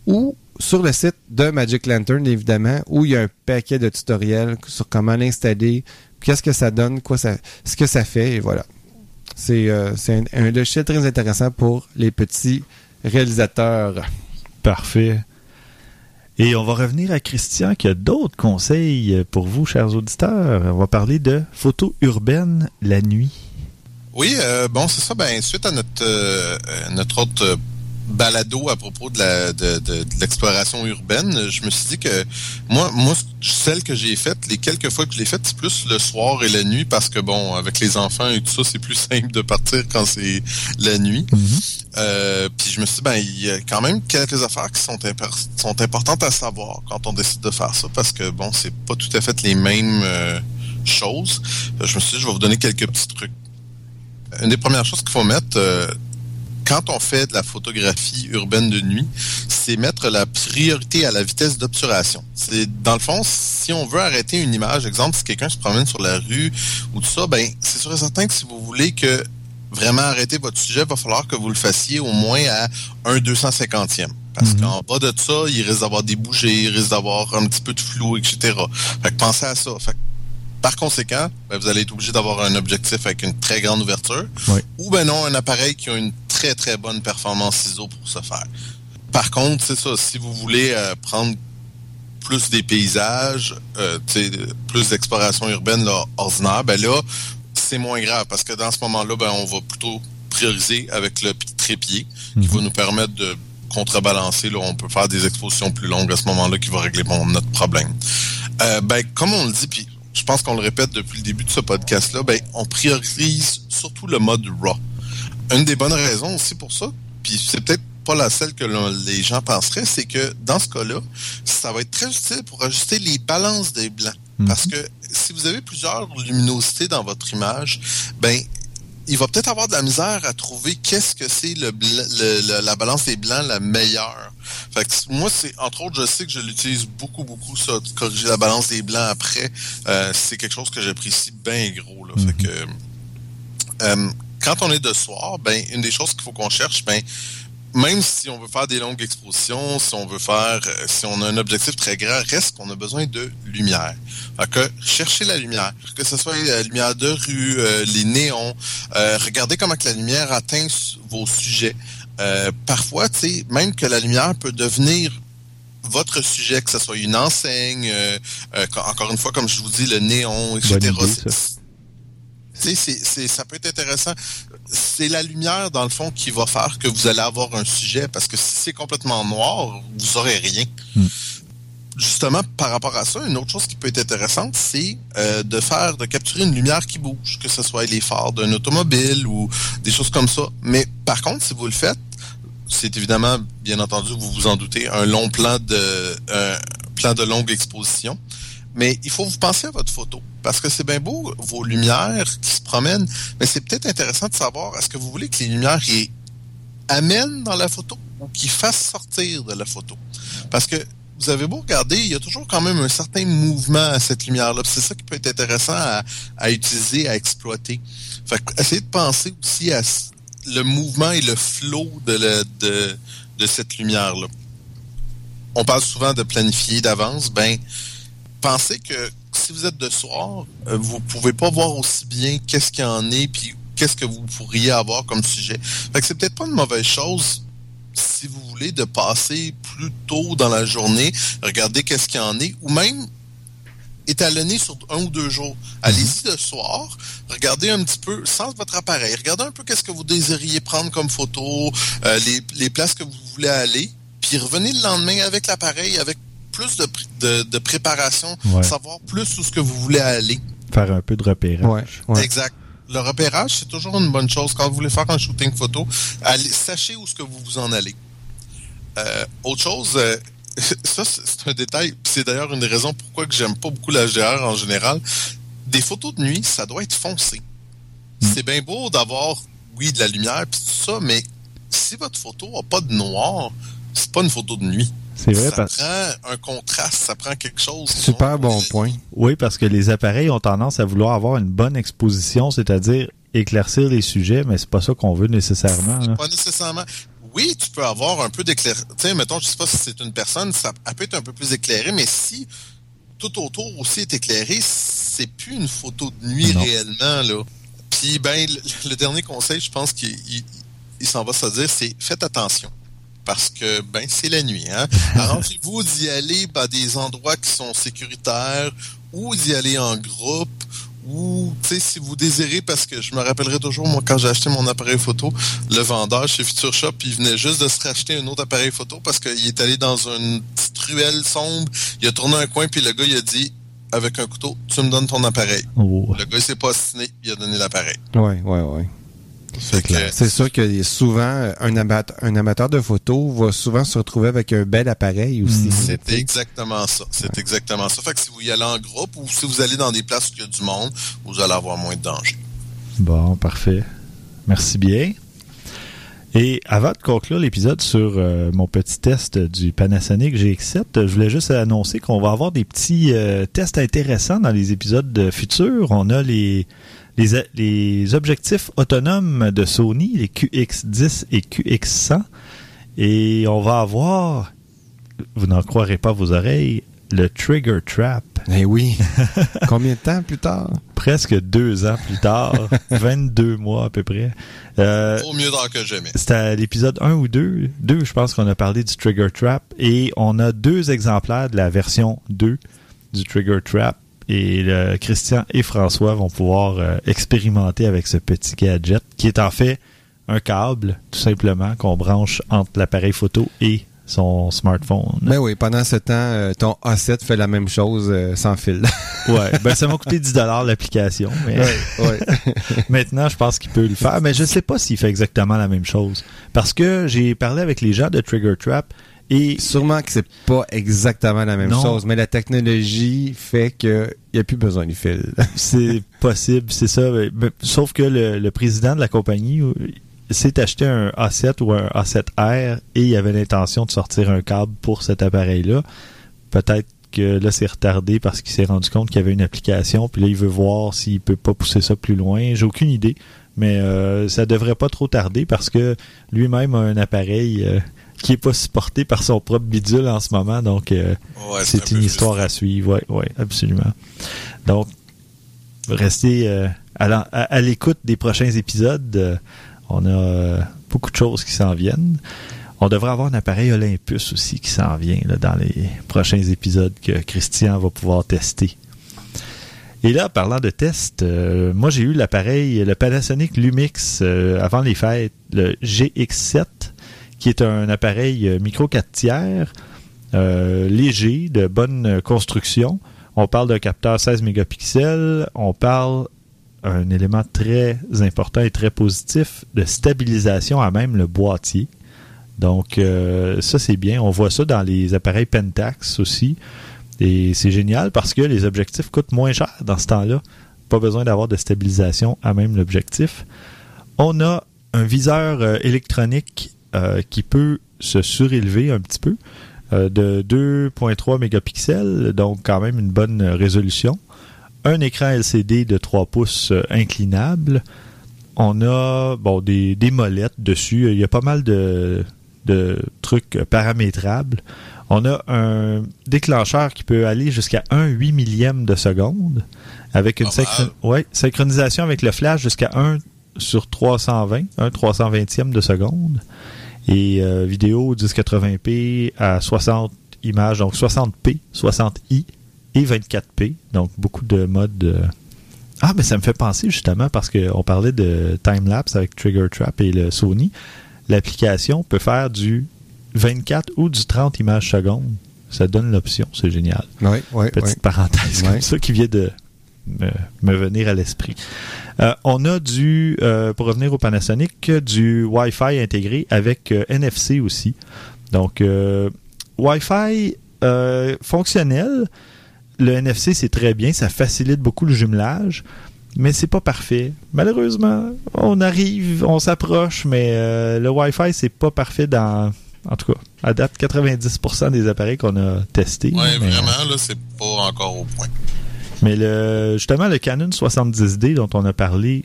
ou sur le site de Magic Lantern, évidemment, où il y a un paquet de tutoriels sur comment l'installer, qu'est-ce que ça donne, quoi ce que ça fait, et voilà. C'est euh, c'est un, un logiciel très intéressant pour les petits réalisateurs.
Parfait. Et on va revenir à Christian qui a d'autres conseils pour vous, chers auditeurs. On va parler de photos urbaines la nuit.
Oui, euh, bon, c'est ça. Ben, suite à notre, euh, notre autre euh, balado à propos de la de, de- de l'exploration urbaine, je me suis dit que moi, moi, celle que j'ai faite, les quelques fois que je l'ai faite, c'est plus le soir et la nuit parce que bon, avec les enfants et tout ça, c'est plus simple de partir quand c'est la nuit. Euh, puis je me suis dit, ben, il y a quand même quelques affaires qui sont, impor- sont importantes à savoir quand on décide de faire ça, parce que bon, c'est pas tout à fait les mêmes euh, choses. Je me suis dit, je vais vous donner quelques petits trucs. Une des premières choses qu'il faut mettre euh, quand on fait de la photographie urbaine de nuit, c'est mettre la priorité à la vitesse d'obturation. C'est dans le fond, si on veut arrêter une image, exemple, si quelqu'un se promène sur la rue ou tout ça, ben c'est sûr et certain que si vous voulez que vraiment arrêter votre sujet, il va falloir que vous le fassiez au moins à un 250e. Parce
Mhm.
qu'en bas de ça, il risque d'avoir des bougées, il risque d'avoir un petit peu de flou, etc. Fait que pensez à ça. Fait que, par conséquent, ben, vous allez être obligé d'avoir un objectif avec une très grande ouverture.
Oui.
Ou ben non, un appareil qui a une très très bonne performance ISO pour ce faire. Par contre, c'est ça, si vous voulez euh, prendre plus des paysages, euh, plus d'exploration urbaine là, ordinaire, ben là, c'est moins grave parce que dans ce moment-là, ben, on va plutôt prioriser avec le trépied qui va nous permettre de contrebalancer. Là, on peut faire des expositions plus longues à ce moment-là qui va régler bon, notre problème. Euh, ben, comme on le dit, puis je pense qu'on le répète depuis le début de ce podcast-là, ben, on priorise surtout le mode RAW. Une des bonnes raisons aussi pour ça, puis c'est peut-être pas la seule que les gens penseraient, c'est que dans ce cas-là, ça va être très utile pour ajuster les balances des blancs.
Mhm.
Parce que si vous avez plusieurs luminosités dans votre image, ben il va peut-être avoir de la misère à trouver qu'est-ce que c'est le, blanc- le- le- la balance des blancs la meilleure. Fait que moi, c'est entre autres, je sais que je l'utilise beaucoup, beaucoup, ça, de corriger la balance des blancs après. Euh, c'est quelque chose que j'apprécie bien gros. Là. Fait que euh, quand on est de soir, ben une des choses qu'il faut qu'on cherche, ben même si on veut faire des longues expositions, si on veut faire, euh, si on a un objectif très grand, reste qu'on a besoin de lumière. Fait que cherchez la lumière, que ce soit la lumière de rue, euh, les néons, euh, regardez comment que la lumière atteint vos sujets. Euh, parfois, tu sais, même que la lumière peut devenir votre sujet, que ce soit une enseigne, euh, euh, encore une fois, comme je vous dis, le néon, etc.
Idée,
c'est,
ça
peut être intéressant. C'est la lumière, dans le fond, qui va faire que vous allez avoir un sujet, parce que si c'est complètement noir, vous aurez rien.
Hmm.
Justement, par rapport à ça, une autre chose qui peut être intéressante, c'est euh, de faire, de capturer une lumière qui bouge, que ce soit les phares d'un automobile ou des choses comme ça. Mais par contre, si vous le faites, c'est évidemment, bien entendu, vous vous en doutez, un long plan de plan de longue exposition. Mais il faut vous penser à votre photo. Parce que c'est bien beau, vos lumières qui se promènent, mais c'est peut-être intéressant de savoir, est-ce que vous voulez que les lumières y amènent dans la photo ou qu'ils fassent sortir de la photo? Parce que vous avez beau regarder, il y a toujours quand même un certain mouvement à cette lumière-là. C'est ça qui peut être intéressant à, utiliser, à exploiter. Fait que essayez de penser aussi à le mouvement et le le- de, de cette lumière-là. On parle souvent de planifier d'avance. Ben, pensez que si vous êtes de soir, euh, vous pouvez pas voir aussi bien qu'est-ce qu'il y en est, puis qu'est-ce que vous pourriez avoir comme sujet. Fait que c'est peut-être pas une mauvaise chose si vous voulez de passer plus tôt dans la journée, regarder qu'est-ce qu'il y en est, ou même étalonner sur un ou deux jours. Allez-y le soir, regardez un petit peu sans votre appareil, regardez un peu qu'est-ce que vous désiriez prendre comme photo, euh, les, les places que vous voulez aller, puis revenez le lendemain avec l'appareil, avec plus de, de, de préparation,
Ouais.
savoir plus où ce que vous voulez aller.
Faire un peu de repérage.
Ouais, ouais.
Exact. Le repérage, c'est toujours une bonne chose. Quand vous voulez faire un shooting photo, allez, sachez où ce que vous vous en allez. Euh, autre chose, euh, ça c'est un détail. C'est d'ailleurs une des raisons pourquoi que j'aime pas beaucoup la GR en général. Des photos de nuit, ça doit être foncé. C'est bien beau d'avoir, oui, de la lumière puis tout ça, mais si votre photo a pas de noir, c'est pas une photo de nuit.
C'est vrai
ça
parce
prend un contraste, ça prend quelque chose.
Super bon point.
Oui, parce que les appareils ont tendance à vouloir avoir une bonne exposition, c'est-à-dire éclaircir les sujets, mais c'est pas ça qu'on veut nécessairement. là.
Pas nécessairement. Oui, tu peux avoir un peu d'éclairage. Tu sais, mettons, je sais pas si c'est une personne, ça elle peut être un peu plus éclairée, mais si tout autour aussi est éclairé, c'est plus une photo de nuit
Non.
réellement, là. Puis, ben, le, le dernier conseil, je pense qu'il il, il s'en va se dire, c'est faites attention. Parce que, ben, c'est la nuit, hein. Arrangez-vous d'y aller à des endroits qui sont sécuritaires ou d'y aller en groupe ou, tu sais, si vous désirez, parce que je me rappellerai toujours, moi, quand j'ai acheté mon appareil photo, le vendeur chez Future Shop, il venait juste de se racheter un autre appareil photo parce qu'il est allé dans une petite ruelle sombre, il a tourné un coin, puis le gars, il a dit, avec un couteau, tu me donnes ton appareil.
Oh.
Le gars, il s'est pas assassiné, il a donné l'appareil.
Ouais, ouais, ouais. C'est sûr que souvent, un amateur, un amateur de photo va souvent se retrouver avec un bel appareil aussi.
C'est exactement ça. C'est exactement ça. Fait que si vous y allez en groupe ou si vous allez dans des places où il y a du monde, vous allez avoir moins de danger.
Bon, parfait. Merci bien. Et avant de conclure l'épisode sur euh, mon petit test du Panasonic GX7, je voulais juste annoncer qu'on va avoir des petits euh, tests intéressants dans les épisodes euh, futurs. On a les, les, objectifs autonomes de Sony, les QX10 et QX100. Et on va avoir, vous n'en croirez pas vos oreilles, le Trigger Trap.
Eh oui. Combien de temps plus tard?
Presque deux ans plus tard, 22 mois à peu près. Euh,
Vaut mieux tard que jamais.
c'était à l'épisode 1 ou 2. 2, je pense qu'on a parlé du Trigger Trap. Et on a deux exemplaires de la version 2 du Trigger Trap. Et le- Christian et François vont pouvoir euh, expérimenter avec ce petit gadget qui est en fait un câble, tout simplement, qu'on branche entre l'appareil photo et son smartphone.
Ben oui, pendant ce temps, euh, ton A7 fait la même chose euh, sans fil.
Ouais, ben ça m'a coûté 10 l'application. Mais...
ouais.
Maintenant, je pense qu'il peut le faire, mais je ne sais pas s'il fait exactement la même chose. Parce que j'ai parlé avec les gens de Trigger Trap et
Sûrement que c'est pas exactement la même
Non.
chose, mais la technologie fait que il y a plus besoin du fil.
c'est possible, c'est ça. Sauf que le, le président de la compagnie s'est acheté un A7 ou un A7R et il avait l'intention de sortir un câble pour cet appareil-là. Peut-être que là, c'est retardé parce qu'il s'est rendu compte qu'il y avait une application, puis là, il veut voir s'il peut pas pousser ça plus loin. J'ai aucune idée, mais euh, ça devrait pas trop tarder parce que lui-même a un appareil euh, qui est pas supporté par son propre bidule en ce moment, donc euh,
Ouais,
c'est une histoire à suivre. Oui, ouais, absolument. Donc, restez euh, à l'écoute des prochains épisodes. Euh, on a euh, beaucoup de choses qui s'en viennent. On devrait avoir un appareil Olympus aussi qui s'en vient là, dans les prochains épisodes que Christian va pouvoir tester. Et là, parlant de test, euh, moi j'ai eu l'appareil, le Panasonic Lumix euh, avant les fêtes, le GX7, qui est un appareil euh, micro 4 tiers euh, léger, de bonne euh, construction. On parle d'un capteur 16 mégapixels. On parle un élément très important et très positif de stabilisation à même le boîtier. Donc ça c'est bien. On voit ça dans les appareils Pentax aussi. Et c'est génial parce que les objectifs coûtent moins cher dans ce temps-là. Pas besoin d'avoir de stabilisation à même l'objectif. On a un viseur électronique euh, qui peut se surélever un petit peu euh, de 2.3 mégapixels, donc quand même une bonne résolution. Un écran LCD de 3 pouces euh, inclinable. On a bon des, des molettes dessus. Il y a pas mal de, de trucs paramétrables. On a un déclencheur qui peut aller jusqu'à 1 8 millième de seconde avec une ouais, synchronisation avec le flash jusqu'à 1 sur 320, 1 320e de seconde. Et euh, vidéo 1080p à 60 images, donc 60p, 60i et 24p. Donc beaucoup de modes. euh. Ah, mais ça me fait penser justement parce qu'on parlait de time-lapse avec Trigger Trap et le Sony. L'application peut faire du 24 ou du 30 images secondes. Ça donne l'option, c'est génial.
Oui, oui,
Petite
oui.
parenthèse comme ça qui vient de me, me venir à l'esprit. Euh, on a du, euh, pour revenir au Panasonic, du Wi-Fi intégré avec euh, NFC aussi. Donc, Wi-Fi fonctionnel. Le NFC, c'est très bien. Ça facilite beaucoup le jumelage. Mais c'est pas parfait. Malheureusement, on arrive, on s'approche, mais euh, le Wi-Fi, c'est pas parfait dans. En tout cas, à date, 90% des appareils qu'on a testés. Mais-
vraiment, là, c'est pas encore au point.
Mais le, justement, le Canon 70D dont on a parlé,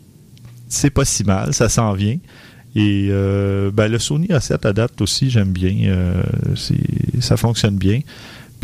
c'est pas si mal, ça s'en vient. Et euh, ben, le Sony A7 à date aussi, j'aime bien. euh, ça fonctionne bien.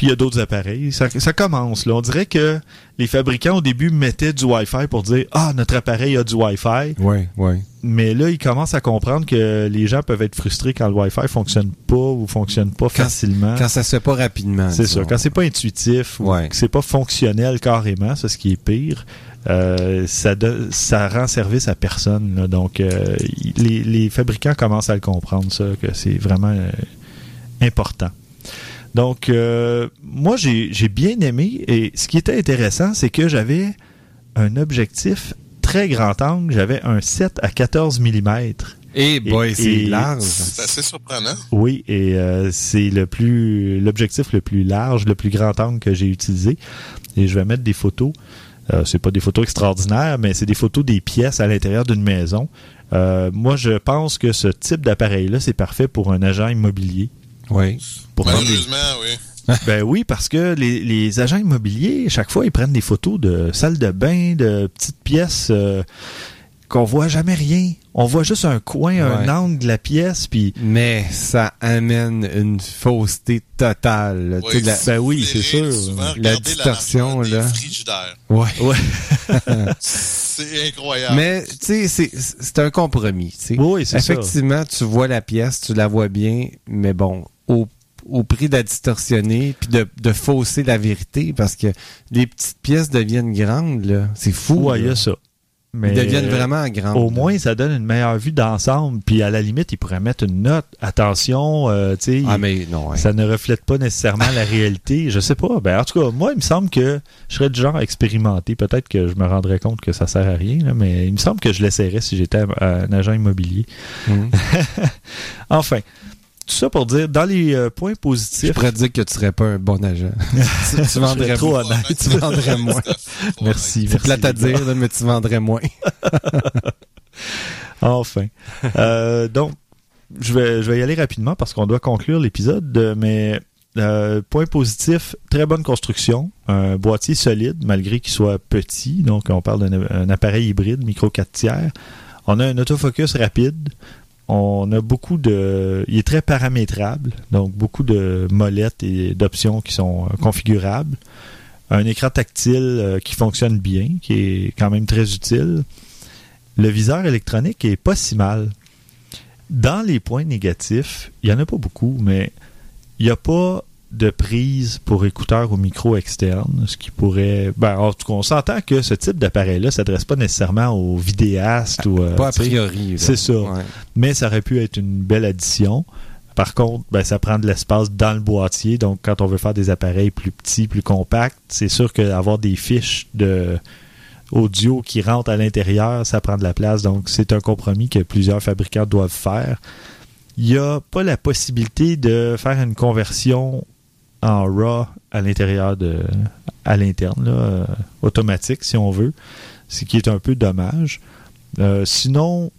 Puis il y a d'autres appareils. Ça, ça commence. Là. On dirait que les fabricants au début mettaient du Wi-Fi pour dire Ah, notre appareil a du Wi-Fi.
Oui, oui.
Mais là, ils commencent à comprendre que les gens peuvent être frustrés quand le Wi-Fi fonctionne pas ou fonctionne pas facilement.
Quand ça se fait pas rapidement.
C'est ça. Quand c'est pas intuitif ou
Ouais.
que c'est pas fonctionnel carrément, c'est ce qui est pire, euh, ça, rend service à personne. là. Donc, euh, les fabricants commencent à le comprendre, ça, que c'est vraiment euh, important. Donc, euh, moi, j'ai j'ai bien aimé. Et ce qui était intéressant, c'est que j'avais un objectif très grand angle. J'avais un 7 à 14 mm.
Et boy,
Et-
c'est large.
C'est assez surprenant.
Oui, et euh, c'est le plus l'objectif le plus large, le plus grand angle que j'ai utilisé. Et je vais mettre des photos. Euh, c'est pas des photos extraordinaires, mais c'est des photos des pièces à l'intérieur d'une maison. Euh, moi, je pense que ce type d'appareil-là, c'est parfait pour un agent immobilier.
Oui.
Pour
Malheureusement, oui.
ben oui, parce que les, les agents immobiliers, chaque fois, ils prennent des photos de salles de bain, de petites pièces euh, qu'on voit jamais rien. On voit juste un coin, un
Ouais.
angle de la pièce, puis
Mais ça amène une fausseté totale. sais, la-
ben oui, c'est sûr.
La distorsion, là. Ouais.
ouais.
C'est incroyable.
Mais tu sais, c'est- c'est un compromis. tu sais.
Oui, c'est ça.
Effectivement, tu vois la pièce, tu la vois bien, mais bon, au, au prix de la distorsionner puis de, de fausser la vérité, parce que les petites pièces deviennent grandes, là. C'est fou.
Ouais, il y a ça. Mais
Ils deviennent vraiment grandes.
Au moins, ça donne une meilleure vue d'ensemble. Puis à la limite, ils pourraient mettre une note. Attention, euh, tu sais,
Ah, mais non, ouais.
ça ne reflète pas nécessairement la réalité. Je sais pas. Ben, en tout cas, moi, il me semble que je serais du genre à expérimenter. Peut-être que je me rendrais compte que ça sert à rien, là, mais il me semble que je l'essaierais si j'étais un- un agent immobilier.
Mhm.
Enfin, tout ça pour dire, dans les euh, points
Je
positifs,
pourrais te dire que tu serais pas un bon agent. tu, tu vendrais
trop
moins.
honnête.
Tu vendrais moins.
Merci,
C'est plate à dire, là, mais tu vendrais moins.
Enfin. Euh, donc, je vais, je vais y aller rapidement parce qu'on doit conclure l'épisode, mais euh, point positif, très bonne construction, un boîtier solide malgré qu'il soit petit, donc on parle d'un un appareil hybride, micro 4 tiers. On a un autofocus rapide, on a beaucoup de... Il est très paramétrable, donc beaucoup de molettes et d'options qui sont euh, configurables. Un écran tactile euh, qui fonctionne bien, qui est quand même très utile le viseur électronique est pas si mal. Dans les points négatifs, il y en a pas beaucoup, mais il n'y a pas de prise pour écouteurs ou micro externe, ce qui pourrait... Ben, en tout cas, on s'entend que ce type d'appareil-là ne s'adresse pas nécessairement aux vidéastes ou... euh,
Pas
sais,
priori.
c'est ça.
Ouais.
mais ça aurait pu être une belle addition. Par contre, ben, ça prend de l'espace dans le boîtier. Donc, quand on veut faire des appareils plus petits, plus compacts, c'est sûr qu'avoir des fiches de audio qui rentrent à l'intérieur, ça prend de la place. Donc, c'est un compromis que plusieurs fabricants doivent faire. Il n'y a pas la possibilité de faire une conversion en RAW à l'intérieur de à l'interne, euh, automatique si on veut, ce qui est un peu dommage. Euh, sinon,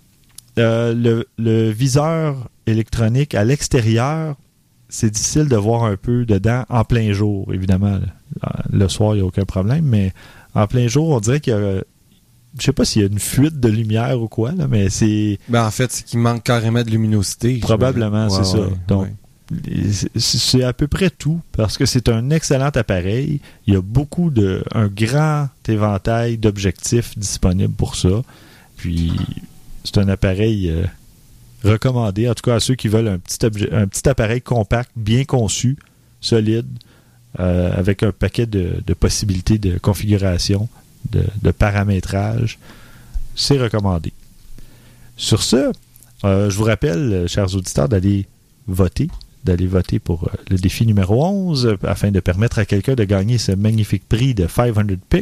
euh, le, le viseur électronique à l'extérieur, c'est difficile de voir un peu dedans en plein jour, évidemment. Le soir, il n'y a aucun problème, mais en plein jour, on dirait qu'il y a. Je sais pas s'il y a une fuite de lumière ou quoi, là, mais c'est.
Ben, en fait, c'est qu'il manque carrément de luminosité.
Probablement,
Ouais,
c'est ça.
ouais,
Donc,
ouais.
C'est- à peu près tout parce que c'est un excellent appareil. Il y a beaucoup de. un grand éventail d'objectifs disponibles pour ça. Puis, c'est un appareil euh, recommandé, en tout cas à ceux qui veulent un petit, appareil compact, bien conçu, solide, euh, avec un paquet de, possibilités de configuration, de, paramétrage. C'est recommandé. Sur ce, euh, je vous rappelle, chers auditeurs, d'aller voter, d'aller voter pour euh, le défi numéro 11 euh, afin de permettre à quelqu'un de gagner ce magnifique prix de 500 pics.